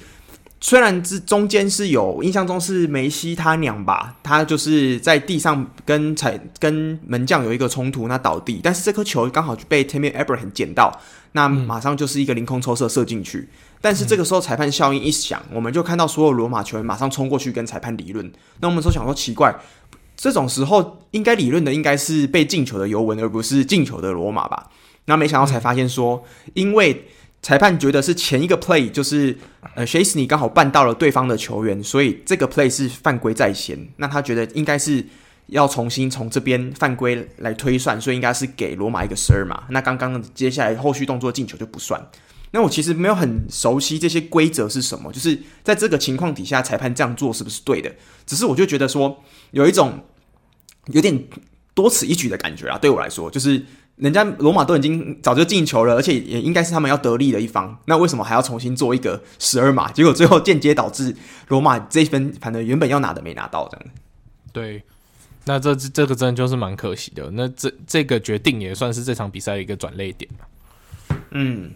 A: 虽然这中间是有印象中是梅西他娘吧，他就是在地上跟踩跟门将有一个冲突，那倒地，但是这颗球刚好就被 Tammy Abraham 捡到，那马上就是一个凌空抽射射进去。但是这个时候裁判效应一响，我们就看到所有罗马球员马上冲过去跟裁判理论。那我们说想说奇怪，这种时候应该理论的应该是被进球的尤文，而不是进球的罗马吧？那没想到才发现说，因为。裁判觉得是前一个 play 就是呃 s h a s n e y 刚好绊到了对方的球员，所以这个 play 是犯规在先。那他觉得应该是要重新从这边犯规来推算，所以应该是给罗马一个十二码。那刚刚接下来后续动作进球就不算。那我其实没有很熟悉这些规则是什么，就是在这个情况底下，裁判这样做是不是对的？只是我就觉得说有一种有点多此一举的感觉啊，对我来说就是。人家罗马都已经早就进球了，而且也应该是他们要得利的一方，那为什么还要重新做一个十二码？结果最后间接导致罗马这一分，反正原本要拿的没拿到，这样。
B: 对，那这这个真的就是蛮可惜的。那这这个决定也算是这场比赛的一个转泪点。
A: 嗯，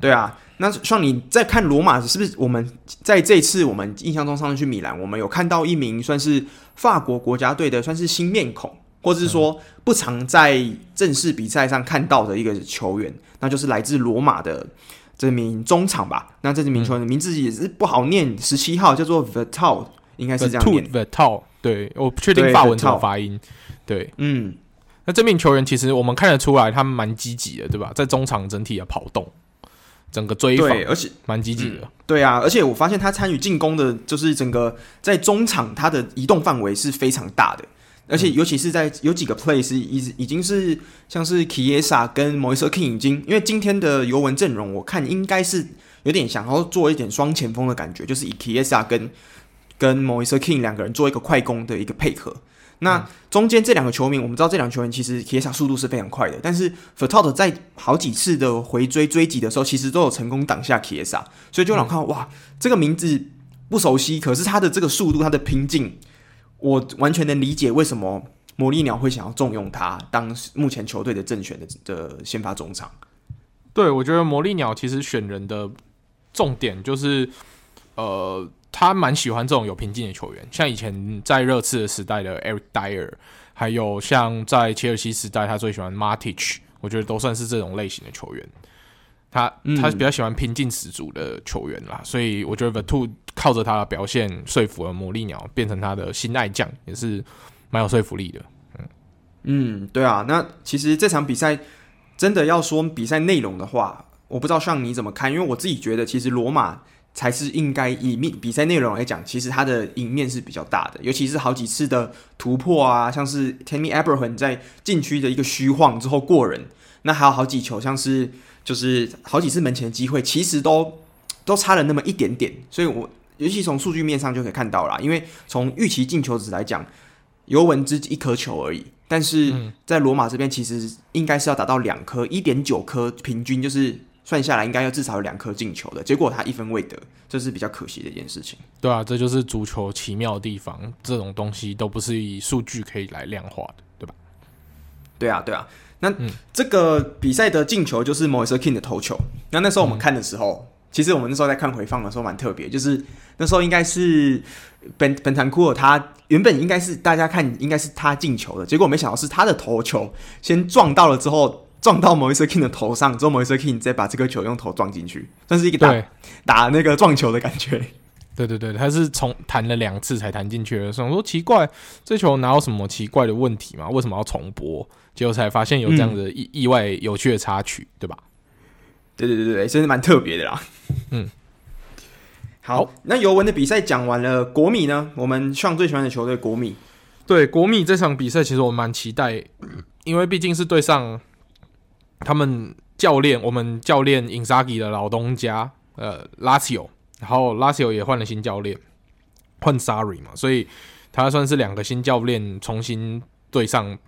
A: 对啊。那像你在看罗马，是不是我们在这次我们印象中上次去米兰，我们有看到一名算是法国国家队的算是新面孔？或者是说不常在正式比赛上看到的一个球员，那就是来自罗马的这名中场吧。那这名球员的名字也是不好念，十七号叫做 Vertonghen，应该是这
B: 样对，我不确定法文怎么发音。对，嗯，那这名球员其实我们看得出来，他们蛮积极的，对吧？在中场整体的跑动，整个追防，
A: 而且
B: 蛮积极的、嗯。
A: 对啊，而且我发现他参与进攻的，就是整个在中场他的移动范围是非常大的。而且，尤其是在有几个 play 是已已经是像是 Kiesa 跟 Moise King 已经，因为今天的尤文阵容，我看应该是有点想要做一点双前锋的感觉，就是以 Kiesa 跟跟 Moise King 两个人做一个快攻的一个配合。那中间这两个球员，我们知道这两个球员其实 Kiesa 速度是非常快的，但是 Fertot 在好几次的回追追击的时候，其实都有成功挡下 Kiesa，所以就让我看哇，这个名字不熟悉，可是他的这个速度，他的拼劲。我完全能理解为什么魔力鸟会想要重用他当目前球队的正选的的先发中场。
B: 对，我觉得魔力鸟其实选人的重点就是，呃，他蛮喜欢这种有拼劲的球员，像以前在热刺的时代的 Eric Dyer，还有像在切尔西时代他最喜欢 Matic，我觉得都算是这种类型的球员。他他比较喜欢拼劲十足的球员啦，所以我觉得 Veretout 靠着他的表现说服了魔力鸟，变成他的新爱将，也是蛮有说服力的。嗯
A: 嗯，对啊。那其实这场比赛真的要说比赛内容的话，我不知道像你怎么看，因为我自己觉得其实罗马才是应该以面比赛内容来讲，其实它的赢面是比较大的，尤其是好几次的突破啊，像是 Tammy Abraham 在禁区的一个虚晃之后过人，那还有好几球像是。就是好几次门前的机会，其实都都差了那么一点点，所以我尤其从数据面上就可以看到啦。因为从预期进球值来讲，尤文只一颗球而已，但是在罗马这边其实应该是要达到两颗，一点九颗平均，就是算下来应该要至少有两颗进球的。结果他一分未得，这是比较可惜的一件事情。
B: 对啊，这就是足球奇妙的地方，这种东西都不是以数据可以来量化的，对吧？
A: 对啊，对啊。那、嗯、这个比赛的进球就是 m o i s e King 的头球。那那时候我们看的时候，嗯、其实我们那时候在看回放的时候蛮特别，就是那时候应该是本本坦库尔他原本应该是大家看应该是他进球的，结果没想到是他的头球先撞到了之后撞到 m o i s e King 的头上，之后 m o i s e King 再把这个球用头撞进去，算是一个打打那个撞球的感觉。
B: 对对对，他是从弹了两次才弹进去的。所以我说奇怪，这球哪有什么奇怪的问题嘛？为什么要重播？结果才发现有这样的意意外有趣的插曲，对吧？
A: 对对对对，真是蛮特别的啦。嗯，好，那尤文的比赛讲完了，国米呢？我们上最喜欢的球队国米。
B: 对，国米这场比赛其实我蛮期待，因为毕竟是对上他们教练，我们教练英萨吉的老东家，呃，拉齐奥。然后拉齐奥也换了新教练，换 Sarri 嘛，所以他算是两个新教练重新对上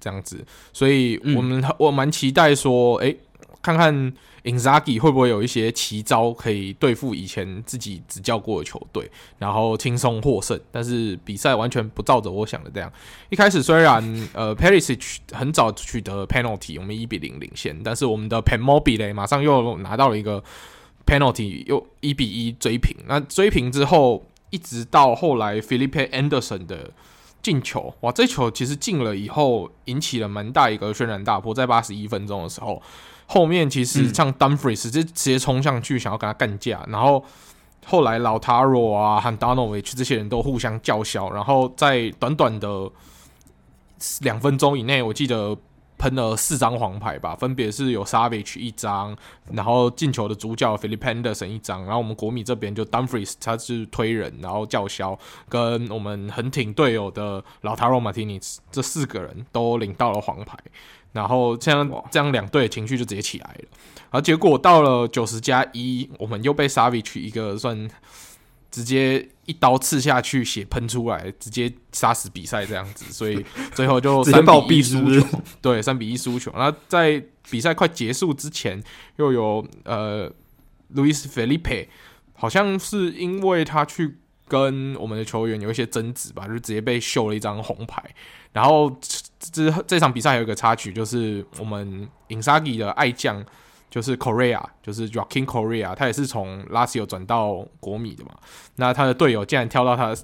B: 这样子，所以我们、嗯、我蛮期待说，哎、欸，看看。Inzaghi 会不会有一些奇招可以对付以前自己执教过的球队，然后轻松获胜？但是比赛完全不照着我想的这样。一开始虽然呃 Perisic 很早取得 penalty，我们一比零领先，但是我们的 p e n m o b i l e 马上又拿到了一个 penalty，又一比一追平。那追平之后，一直到后来 Filipe Anderson 的进球，哇，这球其实进了以后，引起了蛮大一个轩然大波，在八十一分钟的时候。后面其实像 Dumfries 就直接冲上去想要跟他干架，然后后来老塔罗啊、和 Handanovic 这些人都互相叫嚣，然后在短短的两分钟以内，我记得喷了四张黄牌吧，分别是有 Savage 一张，然后进球的主角 Philip Anderson 一张，然后我们国米这边就 Dumfries 他是推人，然后叫嚣，跟我们很挺队友的老塔罗马蒂尼斯这四个人都领到了黄牌。然后这样这样两队的情绪就直接起来了，而结果到了九十加一，我们又被 Savage 一个算直接一刀刺下去，血喷出来，直接杀死比赛这样子，所以 最后就三比一输球。对，三比一输球。然后在比赛快结束之前，又有呃，Luis Felipe，好像是因为他去跟我们的球员有一些争执吧，就直接被秀了一张红牌，然后。这这场比赛还有一个插曲，就是我们 Inzaghi 的爱将，就是 Correa，就是 Joaquin Correa，他也是从拉齐奥转到国米的嘛。那他的队友竟然跳到他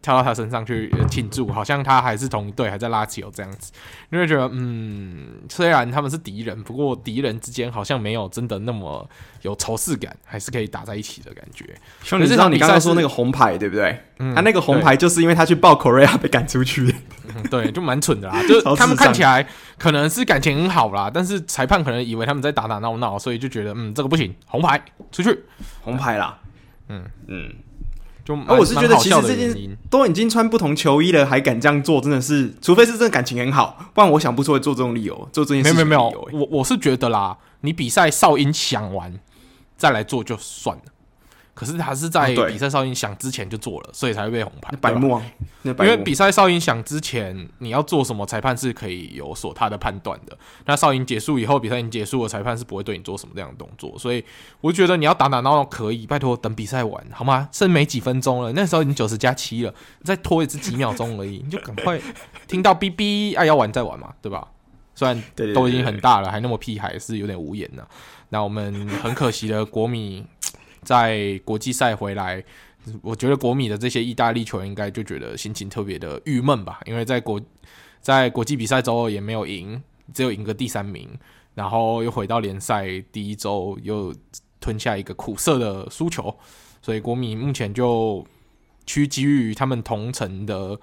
B: 跳到他身上去庆祝，好像他还是同一队，还在拉齐奥这样子。因为觉得，嗯，虽然他们是敌人，不过敌人之间好像没有真的那么有仇视感，还是可以打在一起的感觉。
A: 兄弟，知道你刚刚说那个红牌对不对？嗯，他那个红牌就是因为他去抱 Correa 被赶出去。
B: 嗯，对，就蛮蠢的啦。就 他们看起来可能是感情很好啦，但是裁判可能以为他们在打打闹闹，所以就觉得嗯，这个不行，红牌出去，
A: 红牌啦。
B: 嗯嗯，
A: 就而我是觉得其实这件都已经穿不同球衣了，还敢这样做，真的是，除非是真的感情很好，不然我想不出会做这种理由，做这件事情。
B: 没有没有没有，我我是觉得啦，你比赛哨音响完再来做就算了。可是他是在比赛哨音响之前就做了，所以才会被红牌。
A: 白目啊！
B: 因为比赛哨音响之前你要做什么，裁判是可以有所他的判断的。那哨音结束以后，比赛已经结束了，裁判是不会对你做什么这样的动作。所以我觉得你要打打闹闹可以，拜托等比赛完好吗？剩没几分钟了，那时候已经九十加七了，再拖一次几秒钟而已，你就赶快听到哔哔，哎，要玩再玩嘛，对吧？虽然都已经很大了，还那么屁孩，是有点无言的。那我们很可惜的国米。在国际赛回来，我觉得国米的这些意大利球员应该就觉得心情特别的郁闷吧，因为在国在国际比赛周也没有赢，只有赢个第三名，然后又回到联赛第一周又吞下一个苦涩的输球，所以国米目前就屈居于他们同城的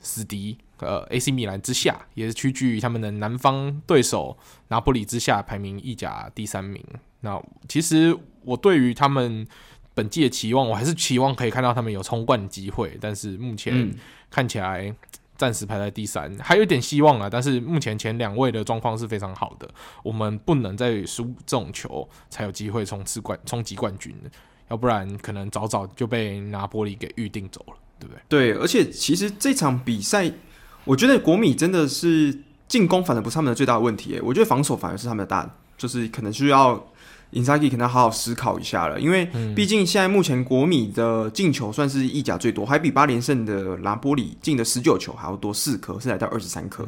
B: 死敌呃 AC 米兰之下，也是屈居于他们的南方对手拿波里之下，排名意甲第三名。那其实。我对于他们本季的期望，我还是期望可以看到他们有冲冠的机会，但是目前看起来暂时排在第三，还有一点希望啊。但是目前前两位的状况是非常好的，我们不能再输这种球，才有机会冲刺冠、冲击冠军，要不然可能早早就被拿玻璃给预定走了，对不对？
A: 对，而且其实这场比赛，我觉得国米真的是进攻反而不是他们的最大的问题，我觉得防守反而是他们的大，就是可能需要。Inzaghi 可能要好好思考一下了，因为毕竟现在目前国米的进球算是意甲最多，还比八连胜的拿波里进的十九球还要多四颗，是来到二十三颗。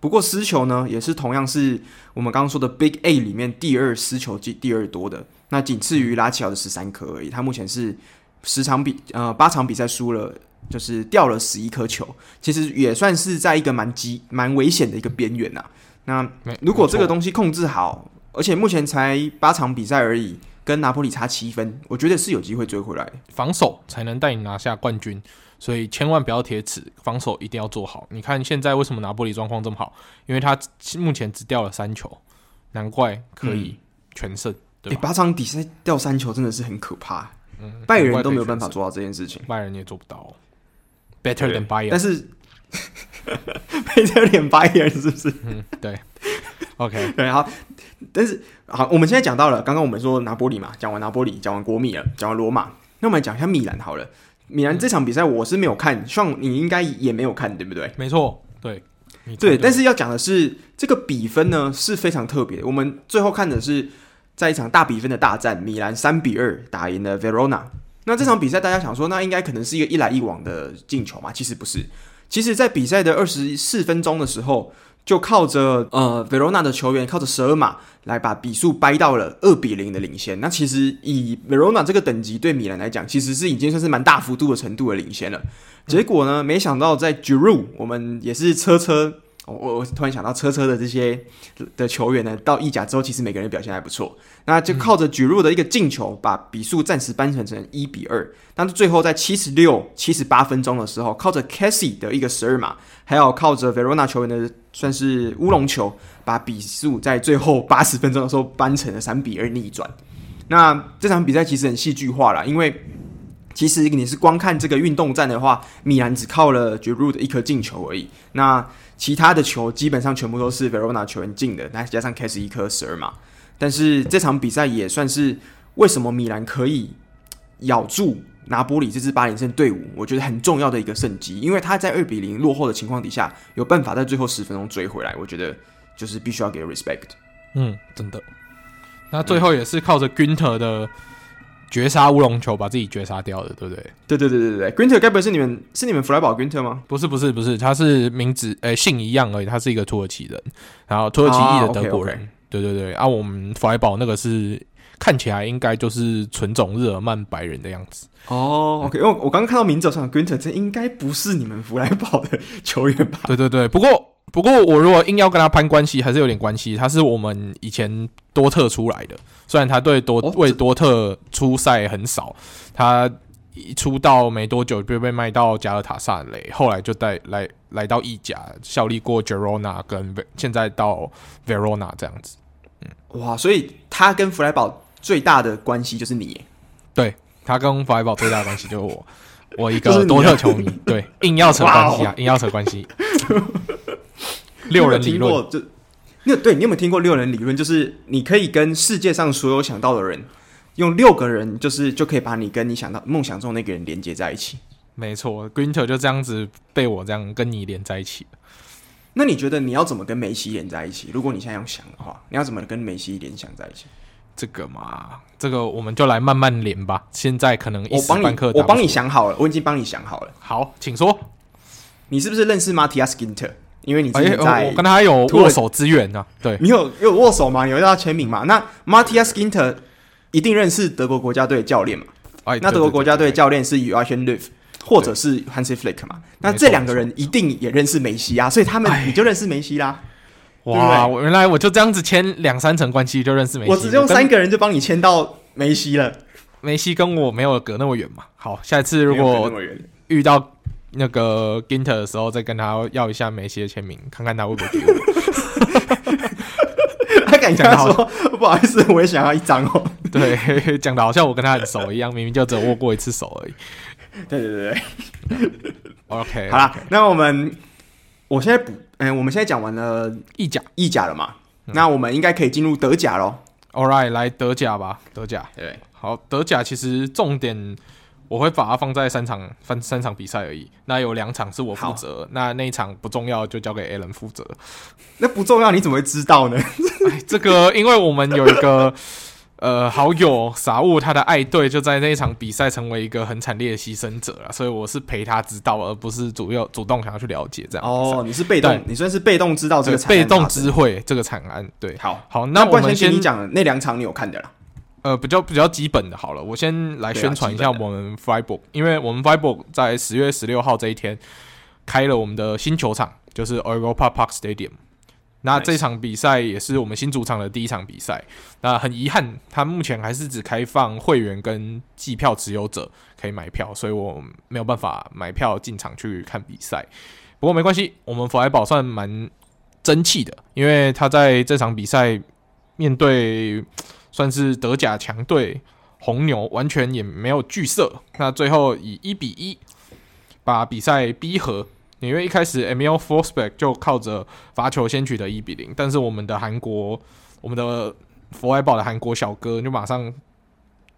A: 不过失球呢，也是同样是我们刚刚说的 Big A 里面第二失球第第二多的，那仅次于拉齐奥的十三颗而已。他目前是十场比呃八场比赛输了，就是掉了十一颗球，其实也算是在一个蛮急蛮危险的一个边缘呐。那如果这个东西控制好。而且目前才八场比赛而已，跟拿坡里差七分，我觉得是有机会追回来。
B: 防守才能带你拿下冠军，所以千万不要铁齿，防守一定要做好。你看现在为什么拿坡里状况这么好？因为他目前只掉了三球，难怪可以全胜。嗯、对吧？
A: 八场比赛掉三球真的是很可怕。嗯，拜仁都没有办法做到这件事情，
B: 拜仁也做不到。Better than Bayern，
A: 但是 Better than Bayern 是不是？
B: 嗯，对。OK，
A: 对，好。但是好，我们现在讲到了，刚刚我们说拿波里嘛，讲完拿波里，讲完国米了，讲完罗马，那我们讲一下米兰好了。米兰这场比赛我是没有看，希望你应该也没有看，对不对？
B: 没错，对，
A: 对。但是要讲的是，这个比分呢是非常特别。我们最后看的是在一场大比分的大战，米兰三比二打赢了 Verona。那这场比赛大家想说，那应该可能是一个一来一往的进球嘛？其实不是。其实，在比赛的二十四分钟的时候，就靠着呃，Verona 的球员靠着舍尔马来把比数掰到了二比零的领先。那其实以 Verona 这个等级对米兰来讲，其实是已经算是蛮大幅度的程度的领先了。结果呢，没想到在 Giroud，我们也是车车。我我突然想到车车的这些的球员呢，到意甲之后，其实每个人表现还不错。那就靠着 Giroud 的一个进球，把比数暂时扳成成一比二。但是最后在七十六、七十八分钟的时候，靠着 Cassie 的一个十二码，还有靠着 Verona 球员的算是乌龙球，把比数在最后八十分钟的时候扳成了三比二逆转。那这场比赛其实很戏剧化啦，因为其实你是光看这个运动战的话，米兰只靠了 Giroud 的一颗进球而已。那其他的球基本上全部都是 Verona 球员进的，那加上 Kessie 一颗十二码。但是这场比赛也算是为什么米兰可以咬住拿波里这支八连胜队伍，我觉得很重要的一个胜机，因为他在二比零落后的情况底下，有办法在最后十分钟追回来，我觉得就是必须要给 respect。
B: 嗯，真的。那最后也是靠着 Günter 的。绝杀乌龙球把自己绝杀掉的，对不对？
A: 对对对对对，Günther 该不会是你们是你们弗莱堡 Günther 吗？
B: 不是不是不是，他是名字诶、欸、姓一样而已，他是一个土耳其人，然后土耳其裔的德国人。啊、okay, okay 对对对，啊，我们弗莱堡那个是看起来应该就是纯种日耳曼白人的样子。
A: 哦，OK，因为我刚刚看到名字上 Günther，这应该不是你们弗莱堡的球员吧？
B: 对对对，不过。不过，我如果硬要跟他攀关系，还是有点关系。他是我们以前多特出来的，虽然他对多为多特出赛很少，他一出道没多久就被卖到加尔塔萨雷，后来就带来来到意甲效力过 Girona 跟现在到 Verona 这样子。
A: 嗯，哇，所以他跟弗莱堡最大的关系就是你？
B: 对，他跟弗莱堡最大的关系就是我，我一个 多特球迷。对，硬要扯关系啊，硬要扯关系。六人理论，就
A: 你有对你有没有听过六人理论？就是你可以跟世界上所有想到的人，用六个人，就是就可以把你跟你想到梦想中那个人连接在一起。
B: 没错，Günther 就这样子被我这样跟你连在一起。
A: 那你觉得你要怎么跟梅西连在一起？如果你现在要想的话，你要怎么跟梅西联想在一起？
B: 这个嘛，这个我们就来慢慢连吧。现在可能一时半刻，
A: 我帮你想好了，我已经帮你想好了。
B: 好，请说，
A: 你是不是认识 Matthias Ginter？因为你在、欸、
B: 我跟他有握手之缘啊，对，
A: 你有有握手吗？有要签名嘛？那 Matthias Ginter 一定认识德国国家队教练嘛？哎，那德国国家队教练是 Joachim Löw 或者是 Hansi Flick 嘛？那这两个人一定也认识梅西啊，所以他们你就认识梅西啦。
B: 哇，我原来我就这样子签两三层关系就认识梅西，
A: 我只用三个人就帮你签到梅西了。
B: 梅西跟我没有隔那么远嘛？好，下一次如果遇到。那个 Ginter 的时候，再跟他要一下梅西的签名，看看他会不会给我。
A: 他敢讲说不好意思，我也想要一张哦。
B: 对，讲的好像我跟他很熟一样，明明就只有握过一次手而已。
A: 对对对对
B: ，OK，
A: 好啦，okay. 那我们我现在补，嗯、欸，我们现在讲完了意甲，意甲了嘛？嗯、那我们应该可以进入德甲喽。
B: All right，来德甲吧，德甲。
A: 对，
B: 好，德甲其实重点。我会把它放在三场三三场比赛而已，那有两场是我负责，那那一场不重要就交给 Alan 负责。
A: 那不重要你怎么会知道呢？
B: 这个因为我们有一个 呃好友傻物，他的爱队就在那一场比赛成为一个很惨烈的牺牲者了，所以我是陪他知道，而不是主要主动想要去了解这样。
A: 哦，你是被动，你算是被动知道这个惨，
B: 被动知会这个惨案。对，
A: 好，
B: 好，那我们
A: 先你讲那两场你有看的啦。
B: 呃，比较比较基本的，好了，我先来宣传一下我们 Freiburg，因为我们 Freiburg 在十月十六号这一天开了我们的新球场，就是 Europa Park Stadium。那这场比赛也是我们新主场的第一场比赛。那很遗憾，它目前还是只开放会员跟季票持有者可以买票，所以我没有办法买票进场去看比赛。不过没关系，我们弗莱堡算蛮争气的，因为他在这场比赛面对。算是德甲强队红牛，完全也没有惧色。那最后以一比一把比赛逼和。因为一开始 Emil Forsberg 就靠着罚球先取得一比零，但是我们的韩国，我们的弗莱堡的韩国小哥就马上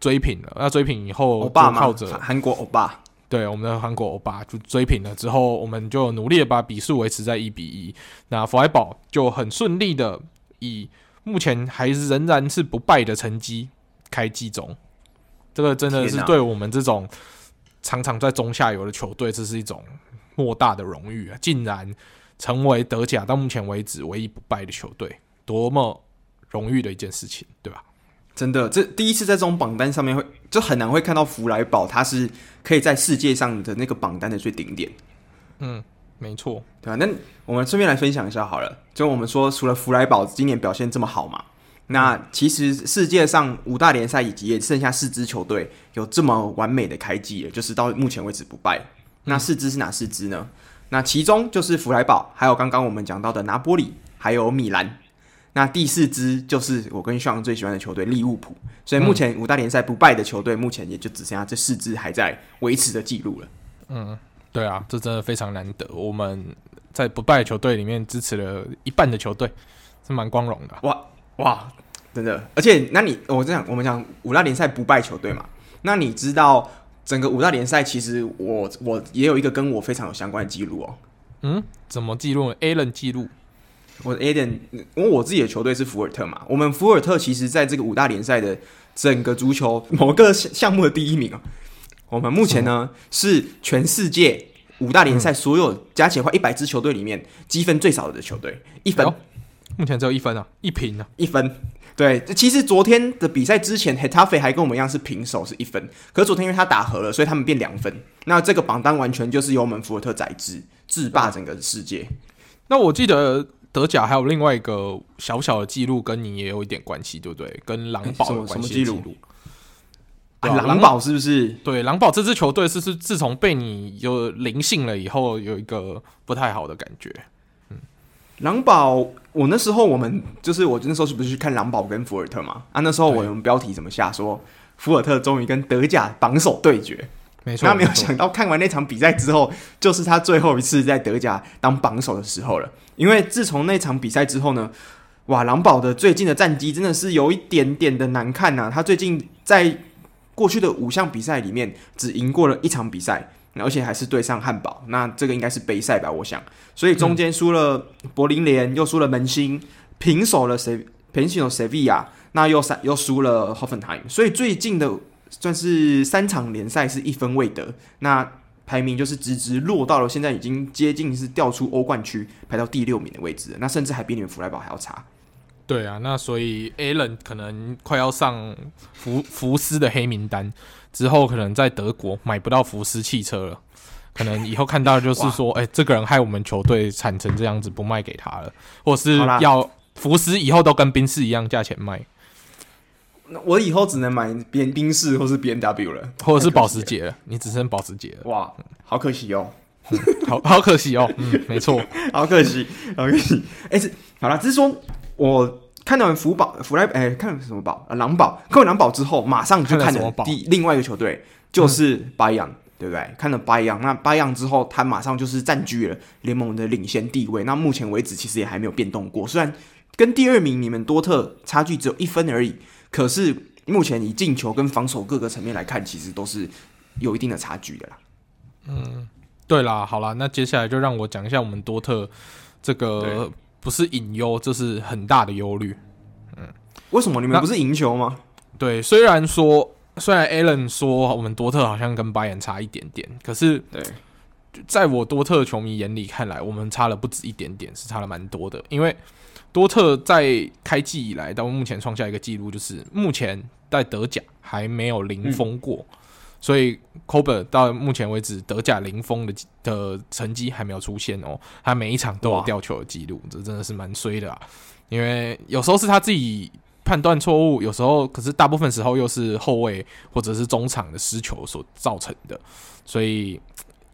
B: 追平了。那追平以后，欧巴靠着
A: 韩国欧巴，
B: 对，我们的韩国欧巴就追平了之后，我们就努力的把比数维持在一比一。那弗莱堡就很顺利的以目前还是仍然是不败的成绩开季中。这个真的是对我们这种常常在中下游的球队，这是一种莫大的荣誉啊！竟然成为德甲到目前为止唯一不败的球队，多么荣誉的一件事情，对吧？
A: 真的，这第一次在这种榜单上面会就很难会看到弗莱堡，他是可以在世界上的那个榜单的最顶点。
B: 嗯，没错，
A: 对吧？那我们顺便来分享一下好了，就我们说，除了弗莱堡今年表现这么好嘛，那其实世界上五大联赛以及也剩下四支球队有这么完美的开季了，就是到目前为止不败。那四支是哪四支呢？那其中就是弗莱堡，还有刚刚我们讲到的拿波里，还有米兰。那第四支就是我跟尚最喜欢的球队利物浦，所以目前五大联赛不败的球队，目前也就只剩下这四支还在维持的记录了。
B: 嗯，对啊，这真的非常难得。我们在不败的球队里面支持了一半的球队，是蛮光荣的。
A: 哇哇，真的！而且，那你我这样，我们讲五大联赛不败球队嘛？那你知道整个五大联赛，其实我我也有一个跟我非常有相关的记录哦。
B: 嗯，怎么记录？Allen 记录。
A: 我 Aden，因为我自己的球队是福尔特嘛，我们福尔特其实在这个五大联赛的整个足球某个项目的第一名啊。我们目前呢是全世界五大联赛所有加起来快一百支球队里面积分最少的球队，一分。
B: 目前只有一分啊，一平啊，
A: 一分。对，其实昨天的比赛之前，Hetafe 还跟我们一样是平手，是一分。可是昨天因为他打和了，所以他们变两分。那这个榜单完全就是由我们福尔特宰制，制霸整个世界。
B: 那我记得。德甲还有另外一个小小的记录，跟你也有一点关系，对不对？跟狼堡有关系。什么记录？
A: 狼堡是不是？
B: 对，狼堡这支球队是是自从被你有灵性了以后，有一个不太好的感觉。
A: 嗯，狼堡，我那时候我们就是我那时候是不是去看狼堡跟福尔特嘛？啊，那时候我们标题怎么下说？福尔特终于跟德甲榜首对决。
B: 没错，
A: 他没有想到看完那场比赛之后，就是他最后一次在德甲当榜首的时候了。因为自从那场比赛之后呢，哇，狼堡的最近的战绩真的是有一点点的难看呐、啊。他最近在过去的五项比赛里面只赢过了一场比赛，而且还是对上汉堡。那这个应该是杯赛吧，我想。所以中间输了柏林联，又输了门兴，平手了谁？平手了塞维亚，那又三又输了霍芬海姆。所以最近的。算是三场联赛是一分未得，那排名就是直直落到了现在已经接近是掉出欧冠区，排到第六名的位置，那甚至还比你们弗莱堡还要差。
B: 对啊，那所以 Allen 可能快要上福福斯的黑名单，之后可能在德国买不到福斯汽车了，可能以后看到就是说，哎、欸，这个人害我们球队惨成这样子，不卖给他了，或是要福斯以后都跟宾士一样价钱卖。
A: 那我以后只能买宾宾士或是 B M W 了，
B: 或者是保时捷了。你只剩保时捷了，
A: 哇，好可惜哦，
B: 好好可惜哦，嗯，没错，
A: 好可惜，好可惜。哎、好了，只是说我看到完福宝、福莱，哎、欸，看什么宝啊？狼堡，看完狼堡之后，马上就看了第另外一个球队，就是白羊、嗯，对不对？看了拜扬，那拜扬之后，他马上就是占据了联盟的领先地位。那目前为止，其实也还没有变动过，虽然跟第二名你们多特差距只有一分而已。可是目前以进球跟防守各个层面来看，其实都是有一定的差距的啦。
B: 嗯，对啦，好啦，那接下来就让我讲一下我们多特这个不是隐忧，这是很大的忧虑。嗯，
A: 为什么你们不是赢球吗？
B: 对，虽然说虽然 Allen 说我们多特好像跟拜仁差一点点，可是对，在我多特球迷眼里看来，我们差了不止一点点，是差了蛮多的，因为。多特在开季以来到目前创下一个纪录，就是目前在德甲还没有零封过，嗯、所以 Kobel 到目前为止德甲零封的的成绩还没有出现哦。他每一场都有吊球的记录，这真的是蛮衰的啊！因为有时候是他自己判断错误，有时候可是大部分时候又是后卫或者是中场的失球所造成的，所以。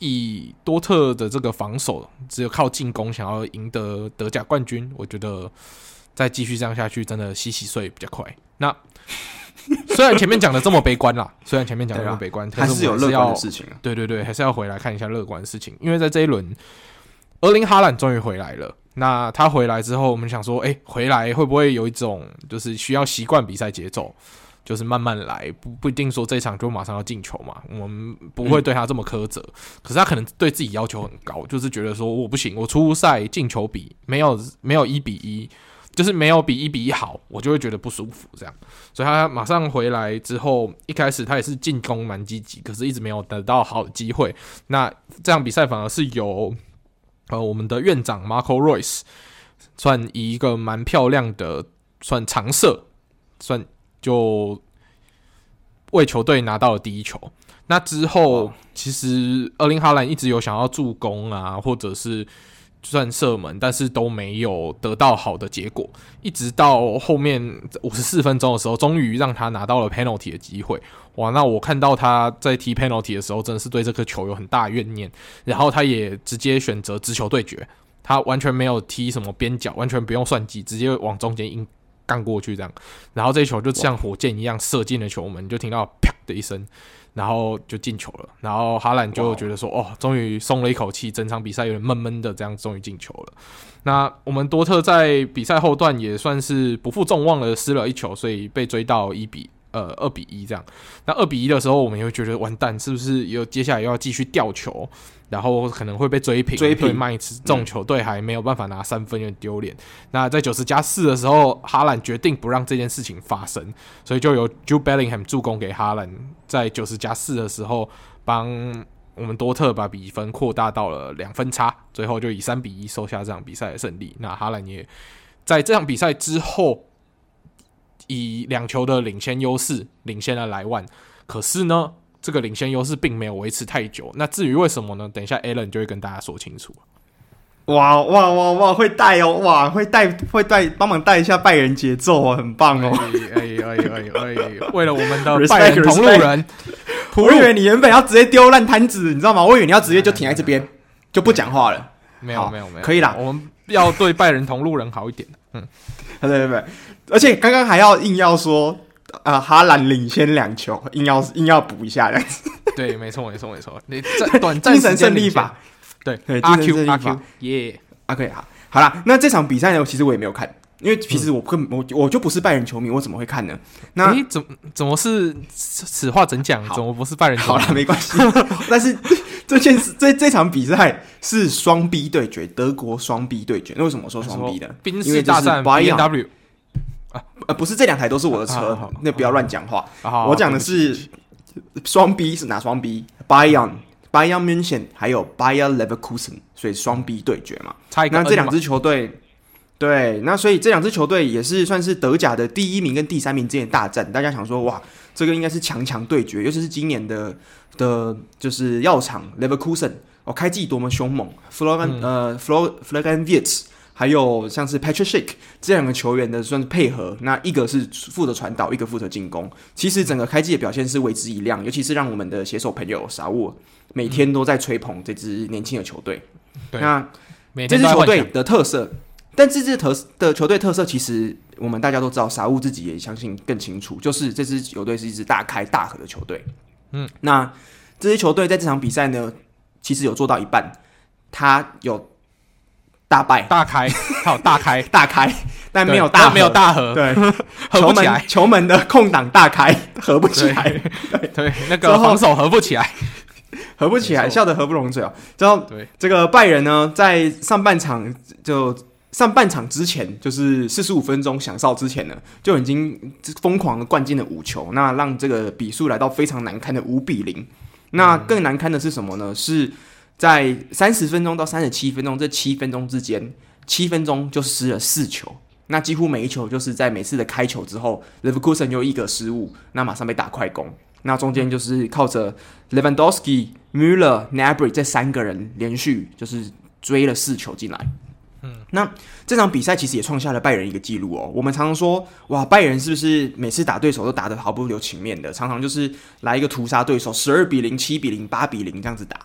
B: 以多特的这个防守，只有靠进攻想要赢得德甲冠军，我觉得再继续这样下去，真的洗洗睡比较快。那 虽然前面讲的这么悲观啦，虽然前面讲的这么悲观，
A: 还是有乐观的事情啊。
B: 对对对，还是要回来看一下乐观的事情，因为在这一轮，厄林哈兰终于回来了。那他回来之后，我们想说，哎，回来会不会有一种就是需要习惯比赛节奏？就是慢慢来，不不一定说这场就马上要进球嘛。我们不会对他这么苛责，嗯、可是他可能对自己要求很高，就是觉得说我不行，我初赛进球比没有没有一比一，就是没有比一比一好，我就会觉得不舒服这样。所以他马上回来之后，一开始他也是进攻蛮积极，可是一直没有得到好的机会。那这场比赛反而是由呃我们的院长 Marco Reus 算以一个蛮漂亮的算长射算。就为球队拿到了第一球。那之后，其实厄林哈兰一直有想要助攻啊，或者是算射门，但是都没有得到好的结果。一直到后面五十四分钟的时候，终于让他拿到了 penalty 的机会。哇！那我看到他在踢 penalty 的时候，真的是对这颗球有很大怨念。然后他也直接选择直球对决，他完全没有踢什么边角，完全不用算计，直接往中间硬。干过去这样，然后这球就像火箭一样射进了球门，就听到啪的一声，然后就进球了。然后哈兰就觉得说：“哦，终于松了一口气，整场比赛有点闷闷的，这样终于进球了。”那我们多特在比赛后段也算是不负众望的失了一球，所以被追到一比呃二比一这样。那二比一的时候，我们也会觉得完蛋，是不是有接下来又要继续掉球？然后可能会被追平，追平麦茨这种球队还没有办法拿三分，有点丢脸。嗯、那在九十加四的时候，哈兰决定不让这件事情发生，所以就由 Jude Bellingham 助攻给哈兰，在九十加四的时候帮我们多特把比分扩大到了两分差，最后就以三比一收下这场比赛的胜利。那哈兰也在这场比赛之后以两球的领先优势领先了莱万，可是呢，这个领先优势并没有维持太久，那至于为什么呢？等一下 Alan 就会跟大家说清楚。
A: 哇哇哇哇，会带哦，哇会带会带帮忙带一下拜仁节奏哦，很棒哦！
B: 哎哎哎哎哎，为了我们的拜仁同路人，
A: 我以为你原本要直接丢烂摊子，你知道吗？我以为你要直接就停在这边就不讲话了。
B: 没有没有没有，
A: 可以啦，
B: 我们要对拜仁同路人好一点。嗯，
A: 对对对，而且刚刚还要硬要说。啊，哈兰领先两球，硬要硬要补一下这样子。
B: 对，没错，没错，没错。你战 短暂
A: 精神胜利法，
B: 对，
A: 对，精神胜利法，
B: 耶。
A: OK，好，好啦。那这场比赛呢，其实我也没有看，因为其实我根本我我就不是拜仁球迷，我怎么会看呢？那
B: 怎怎么是此话怎讲？怎么不是拜仁？
A: 好了，没关系。但是这件事，这这场比赛是双 B 对决，德国双 B 对决。那为什么说双 B 的？
B: 宾士大战 BMW。
A: 啊，呃，不是，这两台都是我的车，啊、那不要乱讲话。啊、我讲的是双 B 是哪双 B？Bayern、Bayern München 还有 Bayer Leverkusen，所以双 B 对决嘛。差一个。那这两支球队，对，那所以这两支球队也是算是德甲的第一名跟第三名之间的大战。大家想说，哇，这个应该是强强对决，尤其是今年的的，就是药厂 Leverkusen 哦，开季多么凶猛，Florian 呃，Florian Wirtz 还有像是 Patrick Schick 这两个球员的算是配合，那一个是负责传导，一个负责进攻。其实整个开季的表现是为之一亮，尤其是让我们的写手朋友傻沃每天都在吹捧这支年轻的球队。
B: 对，
A: 那这支球队的特色，但这支特的球队特色，其实我们大家都知道，傻沃自己也相信更清楚，就是这支球队是一支大开大合的球队。嗯，那这支球队在这场比赛呢，其实有做到一半，他有。大败
B: 大开，还有大开
A: 大开，但没有大
B: 没有大合，
A: 对，合不起来。球门的空档大开，合不起来。
B: 对，对，那个防守合不起来，
A: 合不起来，笑得合不拢嘴哦。之后，对这个拜仁呢，在上半场就上半场之前，就是四十五分钟响哨之前呢，就已经疯狂的灌进了五球，那让这个比数来到非常难堪的五比零。那更难堪的是什么呢？是。在三十分钟到三十七分钟这七分钟之间，七分钟就失了四球。那几乎每一球就是在每次的开球之后，Leverkusen 又一个失误，那马上被打快攻。那中间就是靠着 Lewandowski、Müller、n a b r y 这三个人连续就是追了四球进来。嗯，那这场比赛其实也创下了拜仁一个记录哦。我们常常说，哇，拜仁是不是每次打对手都打得毫不留情面的？常常就是来一个屠杀对手，十二比零、七比零、八比零这样子打。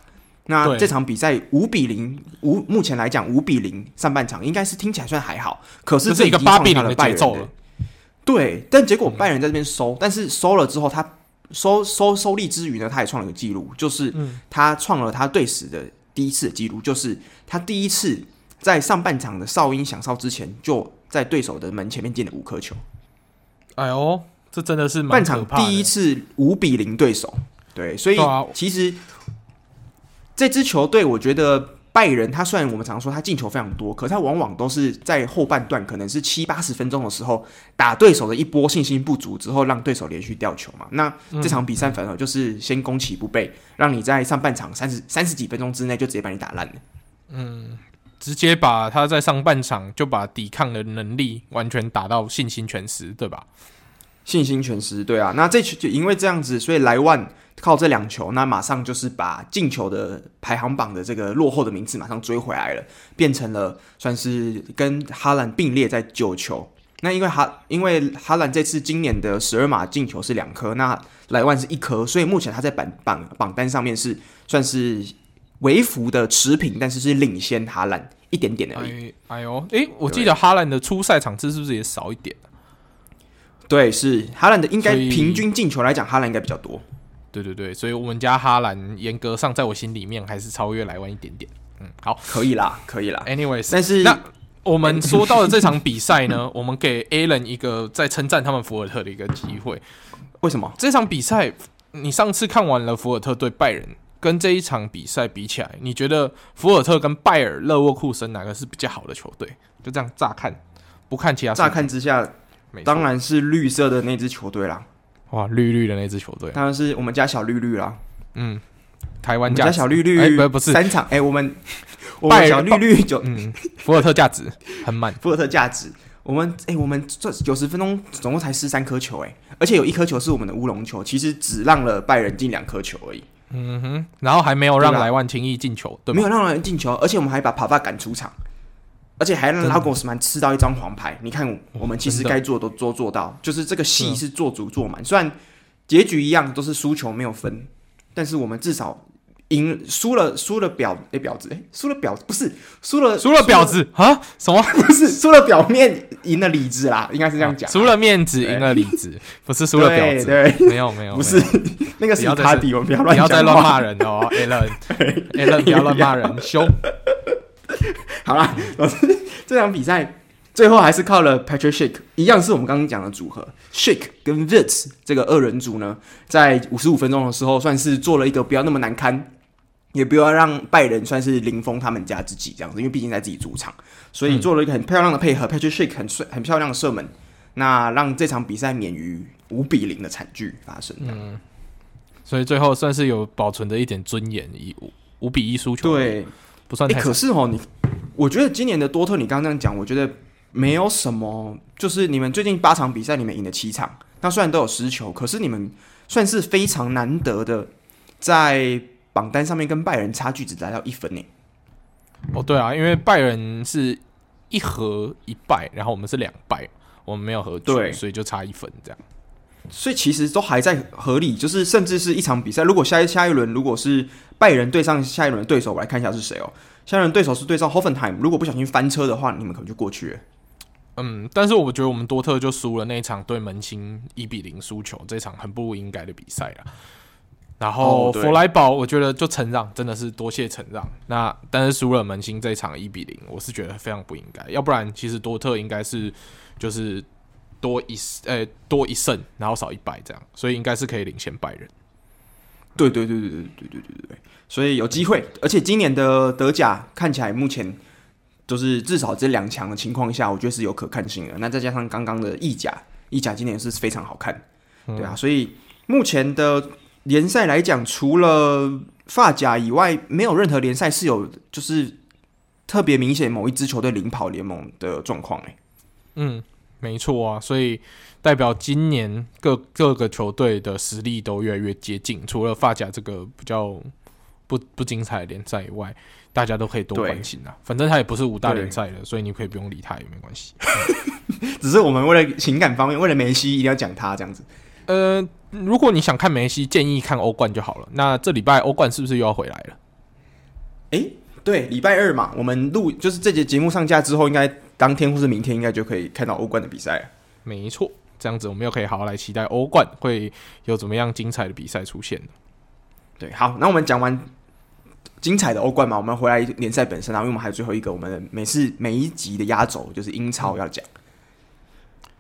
A: 那这场比赛五比零，五目前来讲五比零，上半场应该是听起来算还好，可是这已经创下了拜仁的败奏了。对，但结果拜仁在这边收，但是收了之后，他收收收利之余呢，他也创了个记录，就是他创了他队史的第一次的记录，就是他第一次在上半场的哨音响哨之前，就在对手的门前面进了五颗球。
B: 哎呦！这真的是
A: 半场第一次五比零对手。对，所以其实这支球队，我觉得。拜仁，他虽然我们常说他进球非常多，可是他往往都是在后半段，可能是七八十分钟的时候打对手的一波信心不足之后，让对手连续掉球嘛。那这场比赛反而就是先攻其不备，让你在上半场三十三十几分钟之内就直接把你打烂了。
B: 嗯，直接把他在上半场就把抵抗的能力完全打到信心全失，对吧？
A: 信心全失，对啊。那这球就因为这样子，所以莱万。靠这两球，那马上就是把进球的排行榜的这个落后的名次马上追回来了，变成了算是跟哈兰并列在九球。那因为哈因为哈兰这次今年的十二码进球是两颗，那莱万是一颗，所以目前他在榜榜榜单上面是算是微幅的持平，但是是领先哈兰一点点而已。
B: 哎，哎呦，诶，我记得哈兰的出赛场次是不是也少一点？
A: 对，是哈兰的应该平均进球来讲，哈兰应该比较多。
B: 对对对，所以我们家哈兰严格上在我心里面还是超越莱万一点点。嗯，好，
A: 可以啦，可以啦。
B: Anyways，
A: 但是
B: 那我们说到的这场比赛呢，我们给 Alan 一个在称赞他们福尔特的一个机会。
A: 为什么？
B: 这场比赛你上次看完了福尔特对拜仁，跟这一场比赛比起来，你觉得福尔特跟拜尔勒沃库森哪个是比较好的球队？就这样乍看，不看其他，
A: 乍看之下，当然是绿色的那支球队啦。
B: 哇，绿绿的那支球队，
A: 当然是我们家小绿绿啦。
B: 嗯，台湾
A: 家小绿绿，
B: 不、欸、不是。
A: 三场，哎、欸，我们我们小绿绿就
B: 嗯，福尔特价值很满，
A: 福尔特价值，我们哎、欸，我们这九十分钟总共才失三颗球，哎，而且有一颗球是我们的乌龙球，其实只让了拜仁进两颗球而已。
B: 嗯哼，然后还没有让莱万轻易进球，对，
A: 没有让莱万进球，而且我们还把帕帕赶出场。而且还让拉格斯曼吃到一张黄牌，你看我们其实该做都都做到，就是这个戏是做足做满。虽然结局一样都是输球没有分，但是我们至少赢输了输了表诶婊子诶输了婊子不是输了
B: 输了婊子？啊什么？
A: 不是输了表面赢了里子啦，应该是这样讲，
B: 输了面子赢了里子，不是输了婊子，对，没有没有不是
A: 那个是卡迪，我们不要乱
B: 不要再乱骂人哦 Alan 不要乱骂人 凶。
A: 好啦，老师，这场比赛最后还是靠了 Patrick Schick，一样是我们刚刚讲的组合，Schick 跟 Wirtz 这个二人组呢，在五十五分钟的时候，算是做了一个不要那么难堪，也不要让拜仁算是零封他们家自己这样子，因为毕竟在自己主场，所以做了一个很漂亮的配合、嗯、，Patrick Schick 很帅、很漂亮的射门，那让这场比赛免于五比零的惨剧发生。嗯，
B: 所以最后算是有保存着一点尊严，以五五比一输球。
A: 对。
B: 不算太、欸，
A: 可是哦，你我觉得今年的多特，你刚刚这样讲，我觉得没有什么，就是你们最近八场比赛里面赢了七场，那虽然都有失球，可是你们算是非常难得的，在榜单上面跟拜仁差距只达到一分呢。
B: 哦，对啊，因为拜仁是一和一败，然后我们是两败，我们没有和局，对，所以就差一分这样。
A: 所以其实都还在合理，就是甚至是一场比赛，如果下一下一轮如果是拜仁对上下一轮的对手，我来看一下是谁哦。下一轮对手是对上 Hoffenheim，如果不小心翻车的话，你们可能就过去了。
B: 嗯，但是我觉得我们多特就输了那一场对门兴一比零输球，这场很不应该的比赛了。然后弗莱堡，我觉得就承让，真的是多谢承让。那但是输了门兴这场一比零，我是觉得非常不应该。要不然其实多特应该是就是。多一呃、多一胜，然后少一败这样，所以应该是可以领先拜仁。
A: 对对对对对对对对对，所以有机会。而且今年的德甲看起来目前都是至少这两强的情况下，我觉得是有可看性的。那再加上刚刚的意甲，意甲今年是非常好看，对啊。所以目前的联赛来讲，除了法甲以外，没有任何联赛是有就是特别明显某一支球队领跑联盟的状况哎。
B: 嗯。没错啊，所以代表今年各各个球队的实力都越来越接近。除了发甲这个比较不不精彩的联赛以外，大家都可以多关心啊。反正他也不是五大联赛了，所以你可以不用理他也没关系。
A: 只是我们为了情感方面，为了梅西一定要讲他这样子。
B: 呃，如果你想看梅西，建议看欧冠就好了。那这礼拜欧冠是不是又要回来了？
A: 诶，对，礼拜二嘛，我们录就是这节节目上架之后应该。当天或是明天应该就可以看到欧冠的比赛。
B: 没错，这样子我们又可以好好来期待欧冠会有怎么样精彩的比赛出现。
A: 对，好，那我们讲完精彩的欧冠嘛，我们回来联赛本身啊，因为我们还有最后一个我们每次每一集的压轴就是英超要讲。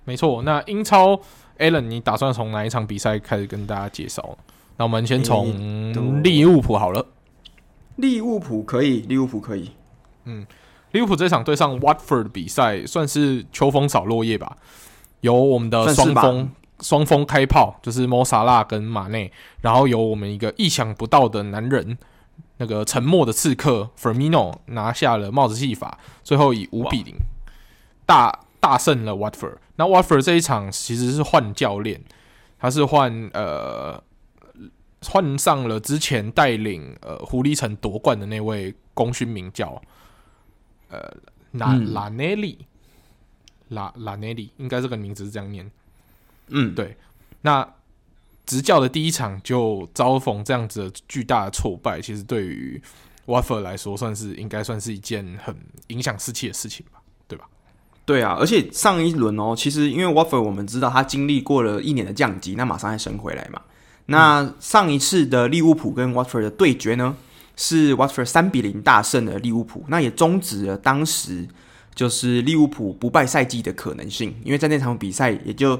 B: 没错，那英超 Alan，你打算从哪一场比赛开始跟大家介绍？那我们先从利物浦好了。
A: 利物浦可以，利物浦可以。
B: 嗯，利物浦这场对上 Watford 的比赛算是秋风扫落叶吧。由我们的双锋双锋开炮，就是莫萨拉跟马内，然后由我们一个意想不到的男人，那个沉默的刺客 Firmino 拿下了帽子戏法，最后以五比零大大胜了 Watford。那 Watford 这一场其实是换教练，他是换呃换上了之前带领呃狐狸城夺冠的那位功勋名将呃拉拉内利。拉拉内利应该这个名字是这样念，
A: 嗯，
B: 对。那执教的第一场就遭逢这样子的巨大的挫败，其实对于 Watford 来说，算是应该算是一件很影响士气的事情吧，对吧？
A: 对啊，而且上一轮哦，其实因为 Watford 我们知道他经历过了一年的降级，那马上还升回来嘛。那上一次的利物浦跟 Watford 的对决呢，是 Watford 三比零大胜了利物浦，那也终止了当时。就是利物浦不败赛季的可能性，因为在那场比赛，也就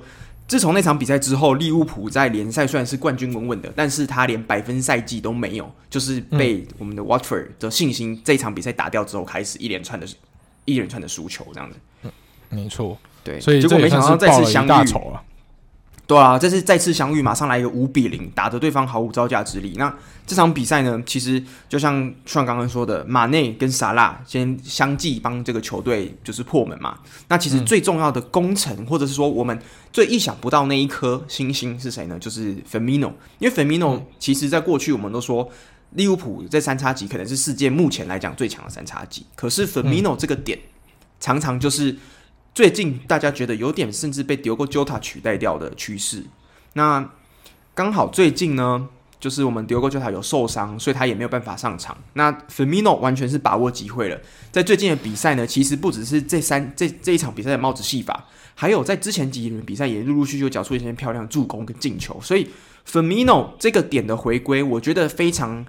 A: 自从那场比赛之后，利物浦在联赛虽然是冠军稳稳的，但是他连百分赛季都没有，就是被我们的 Watford 的信心这场比赛打掉之后，开始一连串的一连串的输球，这样子。
B: 嗯，没错，
A: 对，
B: 所以
A: 结果没想到再次相遇。对啊，这次再次相遇，马上来一个五比零，打得对方毫无招架之力。那这场比赛呢，其实就像像刚刚说的，马内跟萨拉先相继帮这个球队就是破门嘛。那其实最重要的功臣，嗯、或者是说我们最意想不到那一颗星星是谁呢？就是 Firmino。因为 Firmino 其实在过去我们都说利物浦这三叉戟可能是世界目前来讲最强的三叉戟，可是 Firmino 这个点常常就是。最近大家觉得有点甚至被 Diogo Jota 取代掉的趋势。那刚好最近呢，就是我们 Diogo Jota 有受伤，所以他也没有办法上场。那 Firmino 完全是把握机会了，在最近的比赛呢，其实不只是这三这这一场比赛的帽子戏法，还有在之前几轮比赛也陆陆续续缴出一些漂亮助攻跟进球。所以 Firmino 这个点的回归，我觉得非常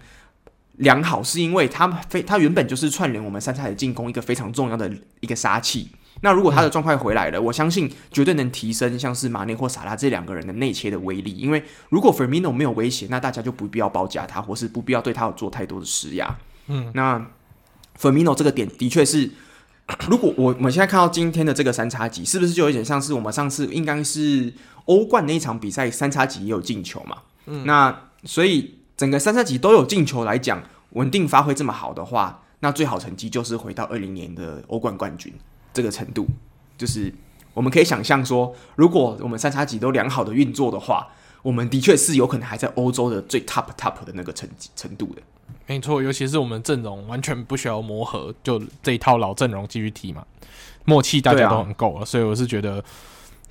A: 良好，是因为他非他原本就是串联我们三叉戟进攻一个非常重要的一个杀器。那如果他的状态回来了，嗯，我相信绝对能提升像是马内或萨拉这两个人的内切的威力。因为如果 Firmino 没有威胁，那大家就不必要包夹他，或是不必要对他有做太多的施压。嗯，那 Firmino 这个点的确是，如果我我们现在看到今天的这个三叉戟，是不是就有点像是我们上次应该是欧冠那一场比赛三叉戟也有进球嘛？嗯，那所以整个三叉戟都有进球来讲，稳定发挥这么好的话，那最好成绩就是回到二零年的欧冠冠军。这个程度，就是我们可以想象说，如果我们三叉戟都良好的运作的话，我们的确是有可能还在欧洲的最 top top 的那个程程度的。
B: 没错，尤其是我们阵容完全不需要磨合，就这一套老阵容继续踢嘛，默契大家都很够了，所以我是觉得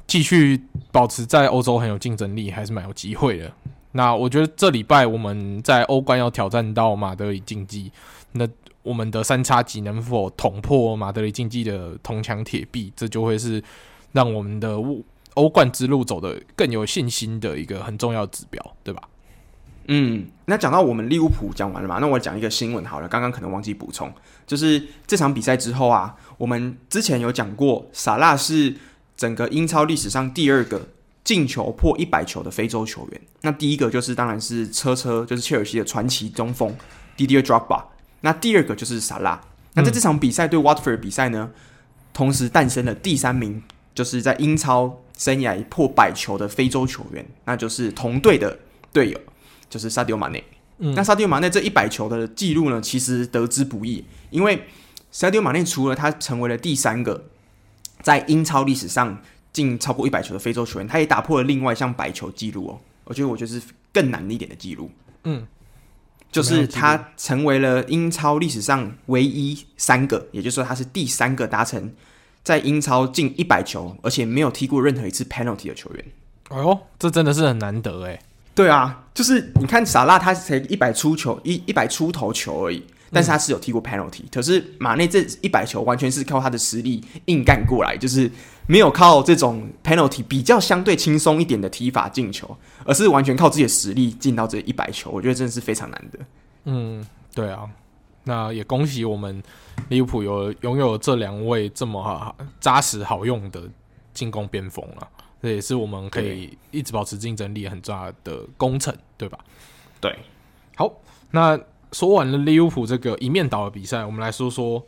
B: 继续保持在欧洲很有竞争力，还是蛮有机会的。那我觉得这礼拜我们在欧冠要挑战到马德里竞技，那。我们的三叉戟能否捅破马德里竞技的铜墙铁壁？这就会是让我们的欧冠之路走得更有信心的一个很重要指标，对吧？
A: 嗯，那讲到我们利物浦讲完了嘛？那我讲一个新闻好了，刚刚可能忘记补充，就是这场比赛之后啊，我们之前有讲过，萨拉是整个英超历史上第二个进球破一百球的非洲球员。那第一个就是当然是车车，就是切尔西的传奇中锋 Didier Drogba。那第二个就是萨拉。那在这场比赛对 Watford 比赛呢，同时诞生了第三名，就是在英超生涯破百球的非洲球员，那就是同队的队友，就是萨迪奥马内。那萨迪奥马内这一百球的记录呢，其实得之不易，因为萨迪奥马内除了他成为了第三个在英超历史上进超过一百球的非洲球员，他也打破了另外一项百球记录哦。我觉得，我觉得是更难一点的记录。嗯。就是他成为了英超历史上唯一三个，也就是说他是第三个达成在英超进一百球，而且没有踢过任何一次 penalty 的球员。
B: 哎呦，这真的是很难得哎。
A: 对啊，就是你看萨拉他才一百出球，一一百出头球而已。但是他是有踢过 penalty，、嗯、可是马内这一百球完全是靠他的实力硬干过来，就是没有靠这种 penalty 比较相对轻松一点的踢法进球，而是完全靠自己的实力进到这一百球，我觉得真的是非常难得。
B: 嗯，对啊，那也恭喜我们利物浦有拥有这两位这么扎实好用的进攻边锋了。这也是我们可以一直保持竞争力很重要的工程，对吧？
A: 对，
B: 好，那说完了利物浦这个一面倒的比赛，我们来说说，诶，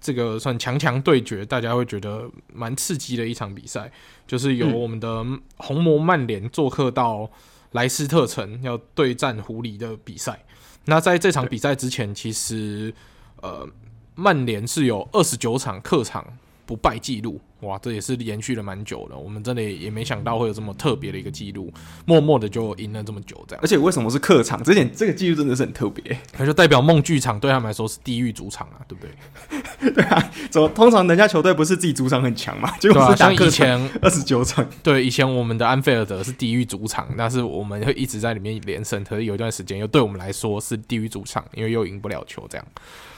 B: 这个算强强对决，大家会觉得蛮刺激的一场比赛，就是由我们的红魔曼联做客到莱斯特城要对战狐狸的比赛。那在这场比赛之前，其实呃，曼联是有二十九场客场不败记录。哇，这也是延续了蛮久的。我们真的也没想到会有这么特别的一个记录，默默的就赢了这么久，这样。
A: 而且为什么是客场？这点这个记录真的是很特别，
B: 那就代表梦剧场对他们来说是地狱主场啊，对不对？
A: 对啊，怎么通常人家球队不是自己主场很强嘛？结果是
B: 像以前
A: 二十九场，
B: 对，以前我们的安菲尔德是地狱主场，但是我们会一直在里面连胜，可是有一段时间又对我们来说是地狱主场，因为又赢不了球，这样。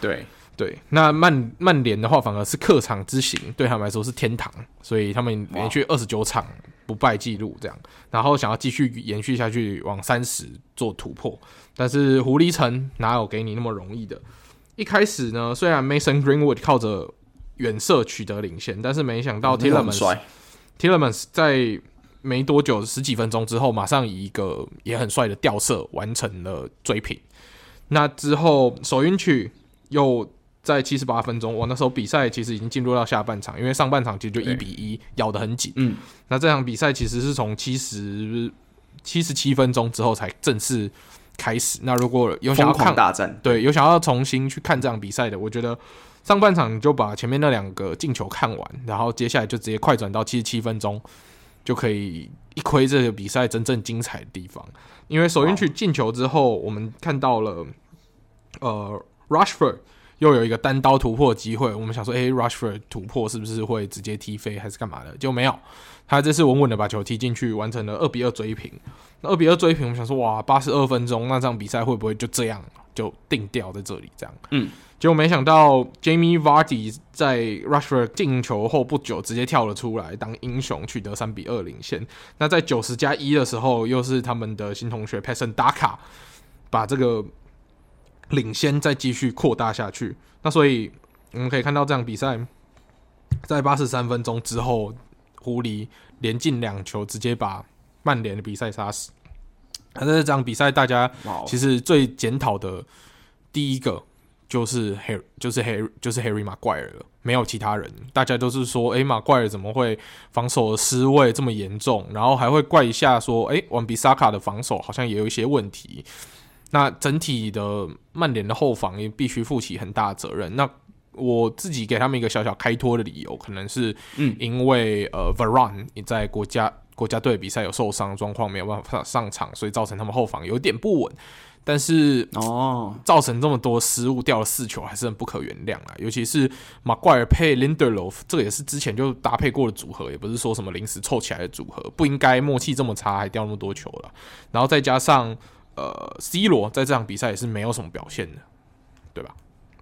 A: 对。
B: 对，那曼曼联的话反而是客场之行，对他们来说是天堂，所以他们连续二十九场不败记录这样，然后想要继续延续下去往三十做突破，但是狐狸城哪有给你那么容易的？一开始呢，虽然 Mason Greenwood 靠着远射取得领先，但是没想到 Tielemans Tielemans 在没多久十几分钟之后，马上以一个也很帅的吊射完成了追平。那之后首运曲又在七十八分钟，我那时候比赛其实已经进入到下半场，因为上半场其实就一比一咬得很紧。嗯，那这场比赛其实是从七十七十七分钟之后才正式开始。那如果有想要看
A: 大战，
B: 对，有想要重新去看这场比赛的，我觉得上半场你就把前面那两个进球看完，然后接下来就直接快转到七十七分钟，就可以一窥这个比赛真正精彩的地方。因为首先去进球之后，我们看到了呃，Rashford。又有一个单刀突破机会，我们想说，诶、，Rushford 突破是不是会直接踢飞，还是干嘛的？就没有，他这次稳稳的把球踢进去，完成了二比二追平。那二比二追平，我们想说，哇，八十二分钟，那这场比赛会不会就这样就定掉在这里？这样，嗯，结果没想到 Jamie Vardy 在 Rushford 进球后不久，直接跳了出来当英雄，取得三比二领先。那在九十加一的时候，又是他们的新同学 Patson Daka 把这个。领先再继续扩大下去，那所以我们可以看到这场比赛在八十三分钟之后，狐狸连进两球，直接把曼联的比赛杀死。那在这场比赛，大家其实最检讨的第一个就是 Harry，就是 Harry，就是 Harry Maguire 了，没有其他人。大家都是说，诶，Maguire 怎么会防守的失位这么严重？然后还会怪一下说，诶，完比萨卡的防守好像也有一些问题。那整体的曼联的后防也必须负起很大的责任。那我自己给他们一个小小开脱的理由，可能是嗯，因为呃，Varane 在国家国家队比赛有受伤状况，没有办法上场，所以造成他们后防有点不稳。但是哦，造成这么多失误，掉了四球，还是很不可原谅啊。尤其是马奎尔配 Lindelof，这个也是之前就搭配过的组合，也不是说什么临时凑起来的组合，不应该默契这么差，还掉那么多球了。然后再加上。呃，C 罗在这场比赛也是没有什么表现的，对吧？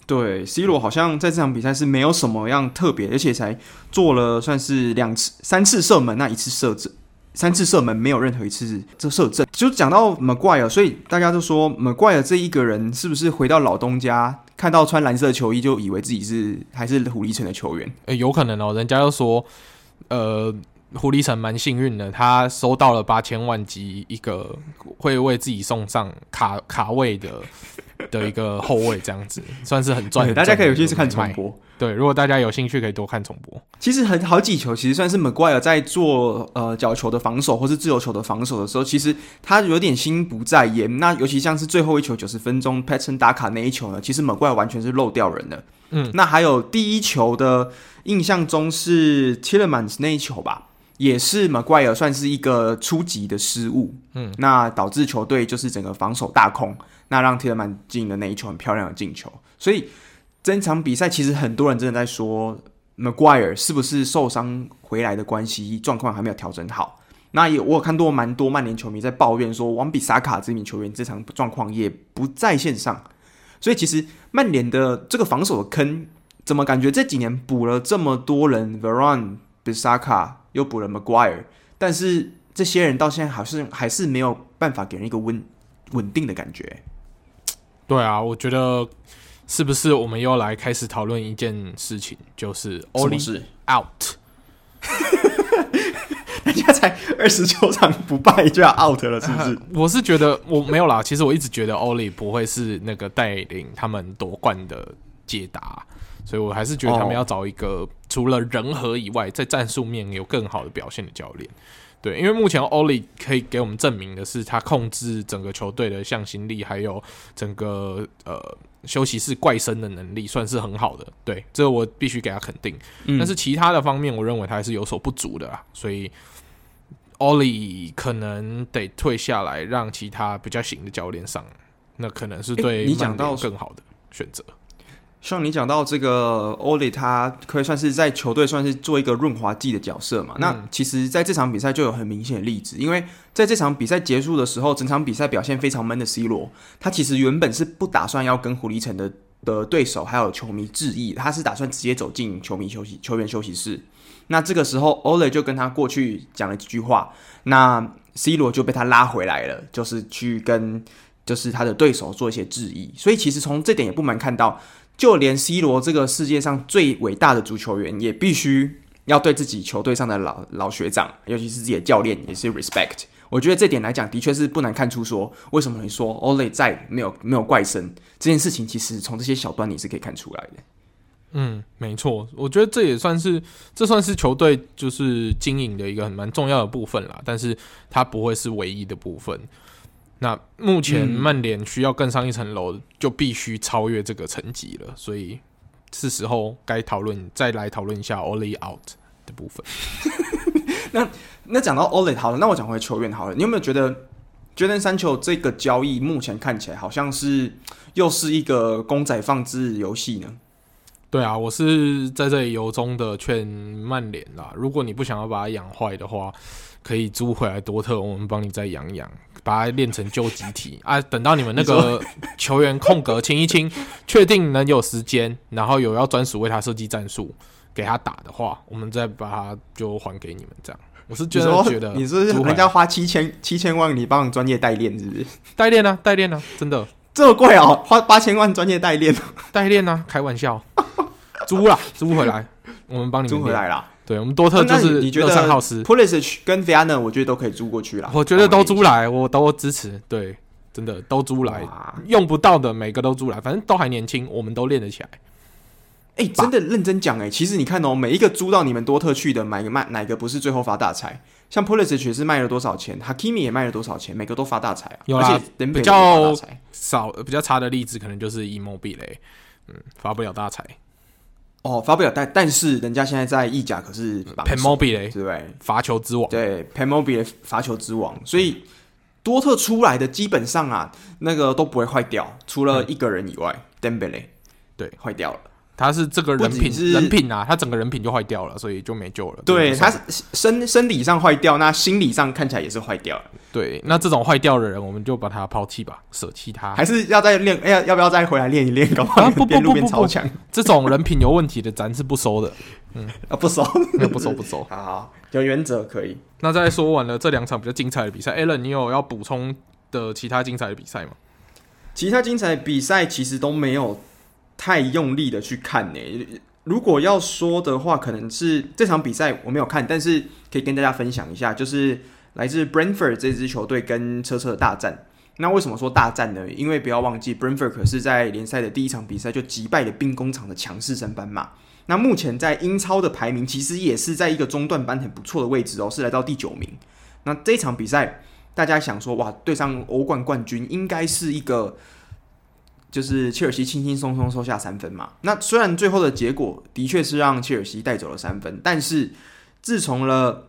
A: 对，C 罗好像在这场比赛是没有什么样特别，而且才做了算是两次、三次射门，那一次射正，三次射门没有任何一次这射正。就讲到 Maguire，所以大家都说 Maguire 这一个人是不是回到老东家，看到穿蓝色球衣就以为自己是还是狐狸城的球员？
B: 诶，有可能哦，人家都说，呃。狐狸城蛮幸运的，他收到了八千万级一个会为自己送上卡卡位的 的一个后卫，这样子算是很赚。
A: 大家可以有兴趣看重播。
B: 对，如果大家有兴趣，可以多看重播。
A: 其实很好几球，其实算是 McGuire 在做呃角球的防守或是自由球的防守的时候，其实他有点心不在焉。那尤其像是最后一球九十分钟 Patson Daka 那一球呢，其实 McGuire 完全是漏掉人的。嗯，那还有第一球的印象中是 Tielemans 那一球吧。也是 Maguire 算是一个初级的失误，嗯，那导致球队就是整个防守大空，那让提勒曼进的那一球很漂亮的进球。所以这场比赛其实很多人真的在说 Maguire 是不是受伤回来的关系，状况还没有调整好。那也我有看到蛮多曼联球迷在抱怨说，王比萨卡这名球员这场状况也不在线上。所以其实曼联的这个防守的坑，怎么感觉这几年补了这么多人，Varane、比萨卡。又补了 Maguire，但是这些人到现在好像还是没有办法给人一个稳稳定的感觉。
B: 对啊，我觉得是不是我们又来开始讨论一件事情，就是 Oli out？
A: 人家才二十九场不败就要 out 了，是不是？
B: 我是觉得我没有啦。其实我一直觉得 Oli 不会是那个带领他们夺冠的解答，所以我还是觉得他们要找一个除了人和以外，在战术面有更好的表现的教练。对，因为目前 Oli 可以给我们证明的是，他控制整个球队的向心力，还有整个呃。休息室怪声的能力算是很好的，对，这我必须给他肯定。嗯、但是其他的方面，我认为他还是有所不足的啦。所以，Oli 可能得退下来，让其他比较行的教练上，那可能是对你讲到更好的选择。
A: 像你讲到这个 Oli，他可以算是在球队算是做一个润滑剂的角色嘛？嗯、那其实在这场比赛就有很明显的例子，因为在这场比赛结束的时候，整场比赛表现非常闷的 C 罗，他其实原本是不打算要跟狐狸城的的对手还有球迷致意，他是打算直接走进球迷休息球员休息室。那这个时候 Oli 就跟他过去讲了几句话，那 C 罗就被他拉回来了，就是去跟就是他的对手做一些致意。所以其实从这点也不难看到。就连 C 罗这个世界上最伟大的足球员，也必须要对自己球队上的老老学长，尤其是自己的教练，也是 respect。我觉得这点来讲，的确是不难看出说，为什么你说 Ole 在没有没有怪声这件事情，其实从这些小端倪是可以看出来的。
B: 嗯，没错，我觉得这也算是这算是球队就是经营的一个很蛮重要的部分啦，但是它不会是唯一的部分。那目前曼联需要更上一层楼，就必须超越这个层级了，所以是时候该讨论，再来讨论一下 Ole out 的部分。
A: 那那讲到 Ole 好了，那我讲回球员好了，你有没有觉得 Jadon Sancho 这个交易目前看起来好像是又是一个公仔放置游戏呢？
B: 对啊，我是在这里由衷的劝曼联啦，如果你不想要把它养坏的话，可以租回来多特，我们帮你再养养。把它练成救集体 啊！等到你们那个 球员空格清一清，确定能有时间，然后有要专属为他设计战术给他打的话，我们再把它就还给你们。这样，我是觉得觉得
A: 你是人家花七千七千万，你帮专业代练是不是？
B: 代练啊，代练啊，真的
A: 这么贵哦？花八千万专业代练，
B: 代练啊？开玩笑，租了租回来，我们帮你们
A: 租回来了。
B: 对，我们多特就是二三号师
A: ，Pulisic 跟 Viana 我觉得都可以租过去了。
B: 我觉得都租来，我都支持。对，真的都租来，哇用不到的每个都租来，反正都还年轻，我们都练得起来。
A: 哎、欸，真的认真讲，哎，其实你看哦，每一个租到你们多特去的，买个卖哪个不是最后发大财？像 Pulisic 是卖了多少钱，Hakimi 也卖了多少钱，每个都发大财啊。
B: 有啦，比较少比较差的例子，可能就是 Immobile 嗯，发不了大财。
A: 哦，发不了，但但是人家现在在意甲可是
B: p
A: e n m o b i l e 对不对？
B: 罚球之王，
A: 对 p e n m o b i l e 罚球之王，所以多特出来的基本上啊，那个都不会坏掉，除了一个人以外，Dembele 对，坏掉了。
B: 他是这个人品是人品啊，他整个人品就坏掉了，所以就没救了。
A: 对，他是身身体上坏掉，那心理上看起来也是坏掉了。
B: 对，那这种坏掉的人，我们就把他抛弃吧，舍弃他。
A: 还是要再练？哎呀，要不要再回来练一练？搞不好边路边超强。
B: 这种人品有问题的，咱是不收的。嗯
A: 啊，不收，
B: 不收，不收。
A: 好好，有原则可以。
B: 那再说完了这两场比较精彩的比赛，Allen，你有要补充的其他精彩的比赛吗？
A: 其他精彩的比赛其实都没有。太用力的去看呢、如果要说的话，可能是这场比赛我没有看，但是可以跟大家分享一下，就是来自 Brentford 这支球队跟车车的大战。那为什么说大战呢？因为不要忘记 Brentford 可是在联赛的第一场比赛就击败了兵工厂的强势升班马。那目前在英超的排名其实也是在一个中段班很不错的位置哦，是来到第九名。那这场比赛，大家想说哇，对上欧冠冠军应该是一个。就是切尔西轻轻松松收下三分嘛。那虽然最后的结果的确是让切尔西带走了三分，但是自从了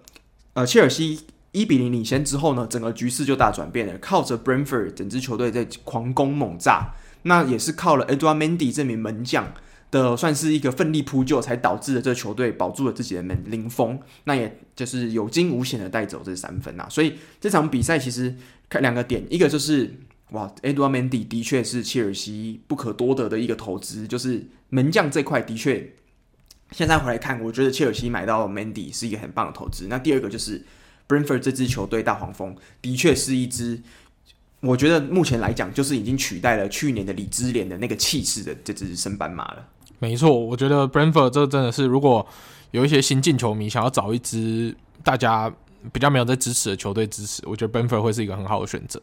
A: 呃切尔西一比零领先之后呢，整个局势就大转变了。靠着 Brenford 整支球队在狂攻猛炸，那也是靠了 Edward Mendy 这名门将的算是一个奋力扑救，才导致了这球队保住了自己的门零封。那也就是有惊无险的带走这三分啊。所以这场比赛其实看两个点，一个就是。哇，Edouard Mendy 的确是切尔西不可多得的一个投资，就是门将这块的确，现在回来看，我觉得切尔西买到 Mendy 是一个很棒的投资。那第二个就是 Brentford 这支球队大黄蜂的确是一支，我觉得目前来讲就是已经取代了去年的李兹联的那个气势的这支升班马了。
B: 没错，我觉得 Brentford 这真的是，如果有一些新进球迷想要找一支大家比较没有在支持的球队支持，我觉得 Brentford 会是一个很好的选择。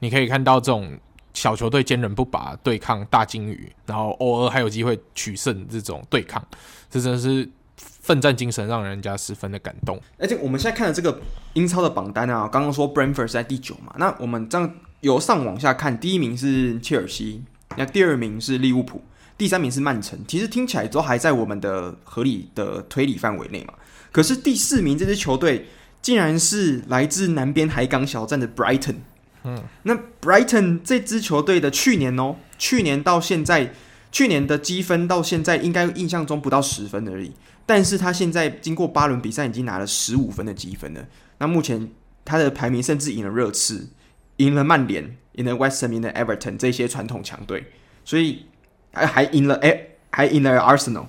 B: 你可以看到这种小球队坚韧不拔对抗大鲸鱼，然后偶尔还有机会取胜这种对抗，这真的是奋战精神让人家十分的感动。
A: 而且我们现在看的这个英超的榜单啊，刚刚说 b r e n f o r d 是在第九嘛，那我们这样由上往下看，第一名是切尔西，那第二名是利物浦，第三名是曼城。其实听起来都还在我们的合理的推理范围内嘛。可是第四名这支球队竟然是来自南边海港小站的 Brighton。嗯，那 Brighton 这支球队的去年哦，去年到现在，去年的积分到现在应该印象中不到十分而已。但是他现在经过八轮比赛已经拿了十五分的积分了。那目前他的排名甚至赢了热刺，赢了曼联，赢了 West Ham，赢了 Everton 这些传统强队，所以还还赢了哎，还赢了 Arsenal。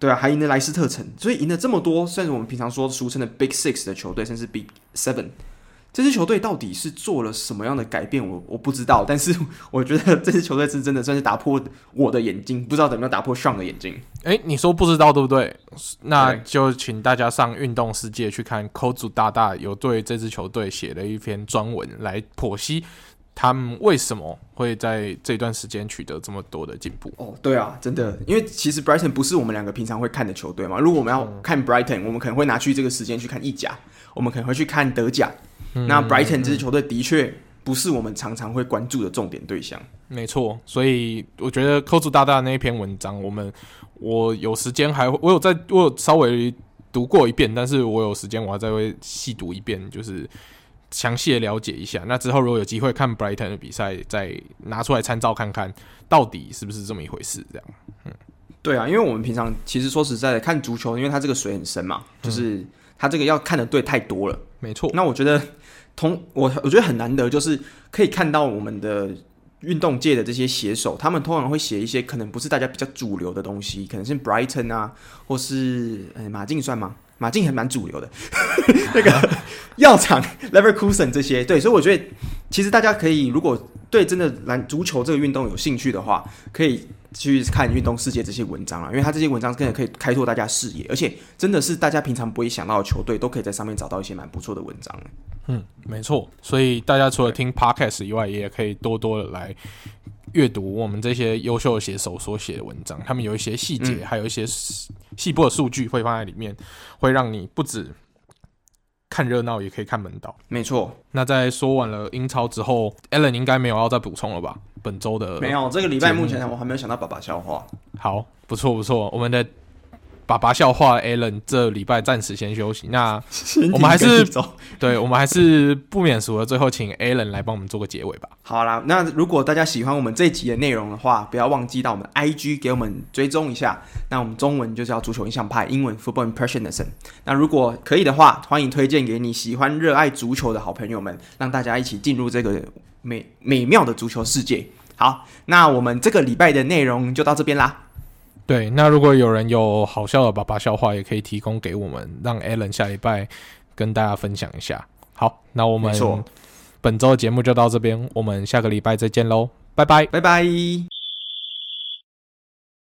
A: 对啊，还赢了莱斯特城，所以赢了这么多，算是我们平常说俗称的 Big Six 的球队，甚至 Big Seven。这支球队到底是做了什么样的改变？我我不知道，但是我觉得这支球队是真的算是打破我的眼睛，不知道怎么样打破 Sean 的眼睛。
B: 诶，你说不知道对不对？那就请大家上运动世界去看 Kozu 大大有对这支球队写了一篇专文来剖析。他们为什么会在这段时间取得这么多的进步？
A: 哦，对啊，真的，因为其实 Brighton 不是我们两个平常会看的球队嘛。如果我们要看 Brighton，我们可能会拿去这个时间去看意甲，我们可能会去看德甲。嗯、那 Brighton 这支球队的确不是我们常常会关注的重点对象。
B: 没错，所以我觉得扣住大大那一篇文章，我们我有时间还我有在我有稍微读过一遍，但是我有时间我还再会细读一遍，就是。详细的了解一下，那之后如果有机会看 Brighton 的比赛，再拿出来参照看看，到底是不是这么一回事？这样，嗯，对
A: 啊，因为我们平常其实说实在的，看足球，因为它这个水很深嘛，就是它这个要看的队太多了，嗯、
B: 没错。
A: 那我觉得同我我觉得很难得，就是可以看到我们的运动界的这些写手，他们通常会写一些可能不是大家比较主流的东西，可能是 Brighton 啊，或是呃、马竞算吗？马竞还蛮主流的，那个 药厂 Leverkusen 这些，对，所以我觉得其实大家可以，如果对真的篮足球这个运动有兴趣的话，可以去看《运动世界》这些文章啊，因为他这些文章真的可以开拓大家视野，而且真的是大家平常不会想到的球队，都可以在上面找到一些蛮不错的文章。
B: 嗯，没错，所以大家除了听 Podcast 以外，也可以多多的来。阅读我们这些优秀的写手所写的文章，他们有一些细节，嗯、还有一些细部的数据会放在里面，会让你不止看热闹，也可以看门道。
A: 没错。
B: 那在说完了英超之后，Allen 应该没有要再补充了吧？本周的
A: 没有，这个礼拜目前我还没有想到爸爸笑话。
B: 好，不错不错，我们的。爸爸笑话，Allen 这礼拜暂时先休息。那 我们还是 对，我们还是不免俗的，最后请 Allen 来帮我们做个结尾吧。
A: 好啦，那如果大家喜欢我们这一集的内容的话，不要忘记到我们 IG 给我们追踪一下。那我们中文就叫足球印象派，英文 Football Impressionism。那如果可以的话，欢迎推荐给你喜欢、热爱足球的好朋友们，让大家一起进入这个美美妙的足球世界。好，那我们这个礼拜的内容就到这边啦。
B: 对，那如果有人有好笑的爸爸笑话，也可以提供给我们，让 Allen 下礼拜跟大家分享一下。好，那我们本周的节目就到这边，我们下个礼拜再见喽，拜拜，
A: 拜拜。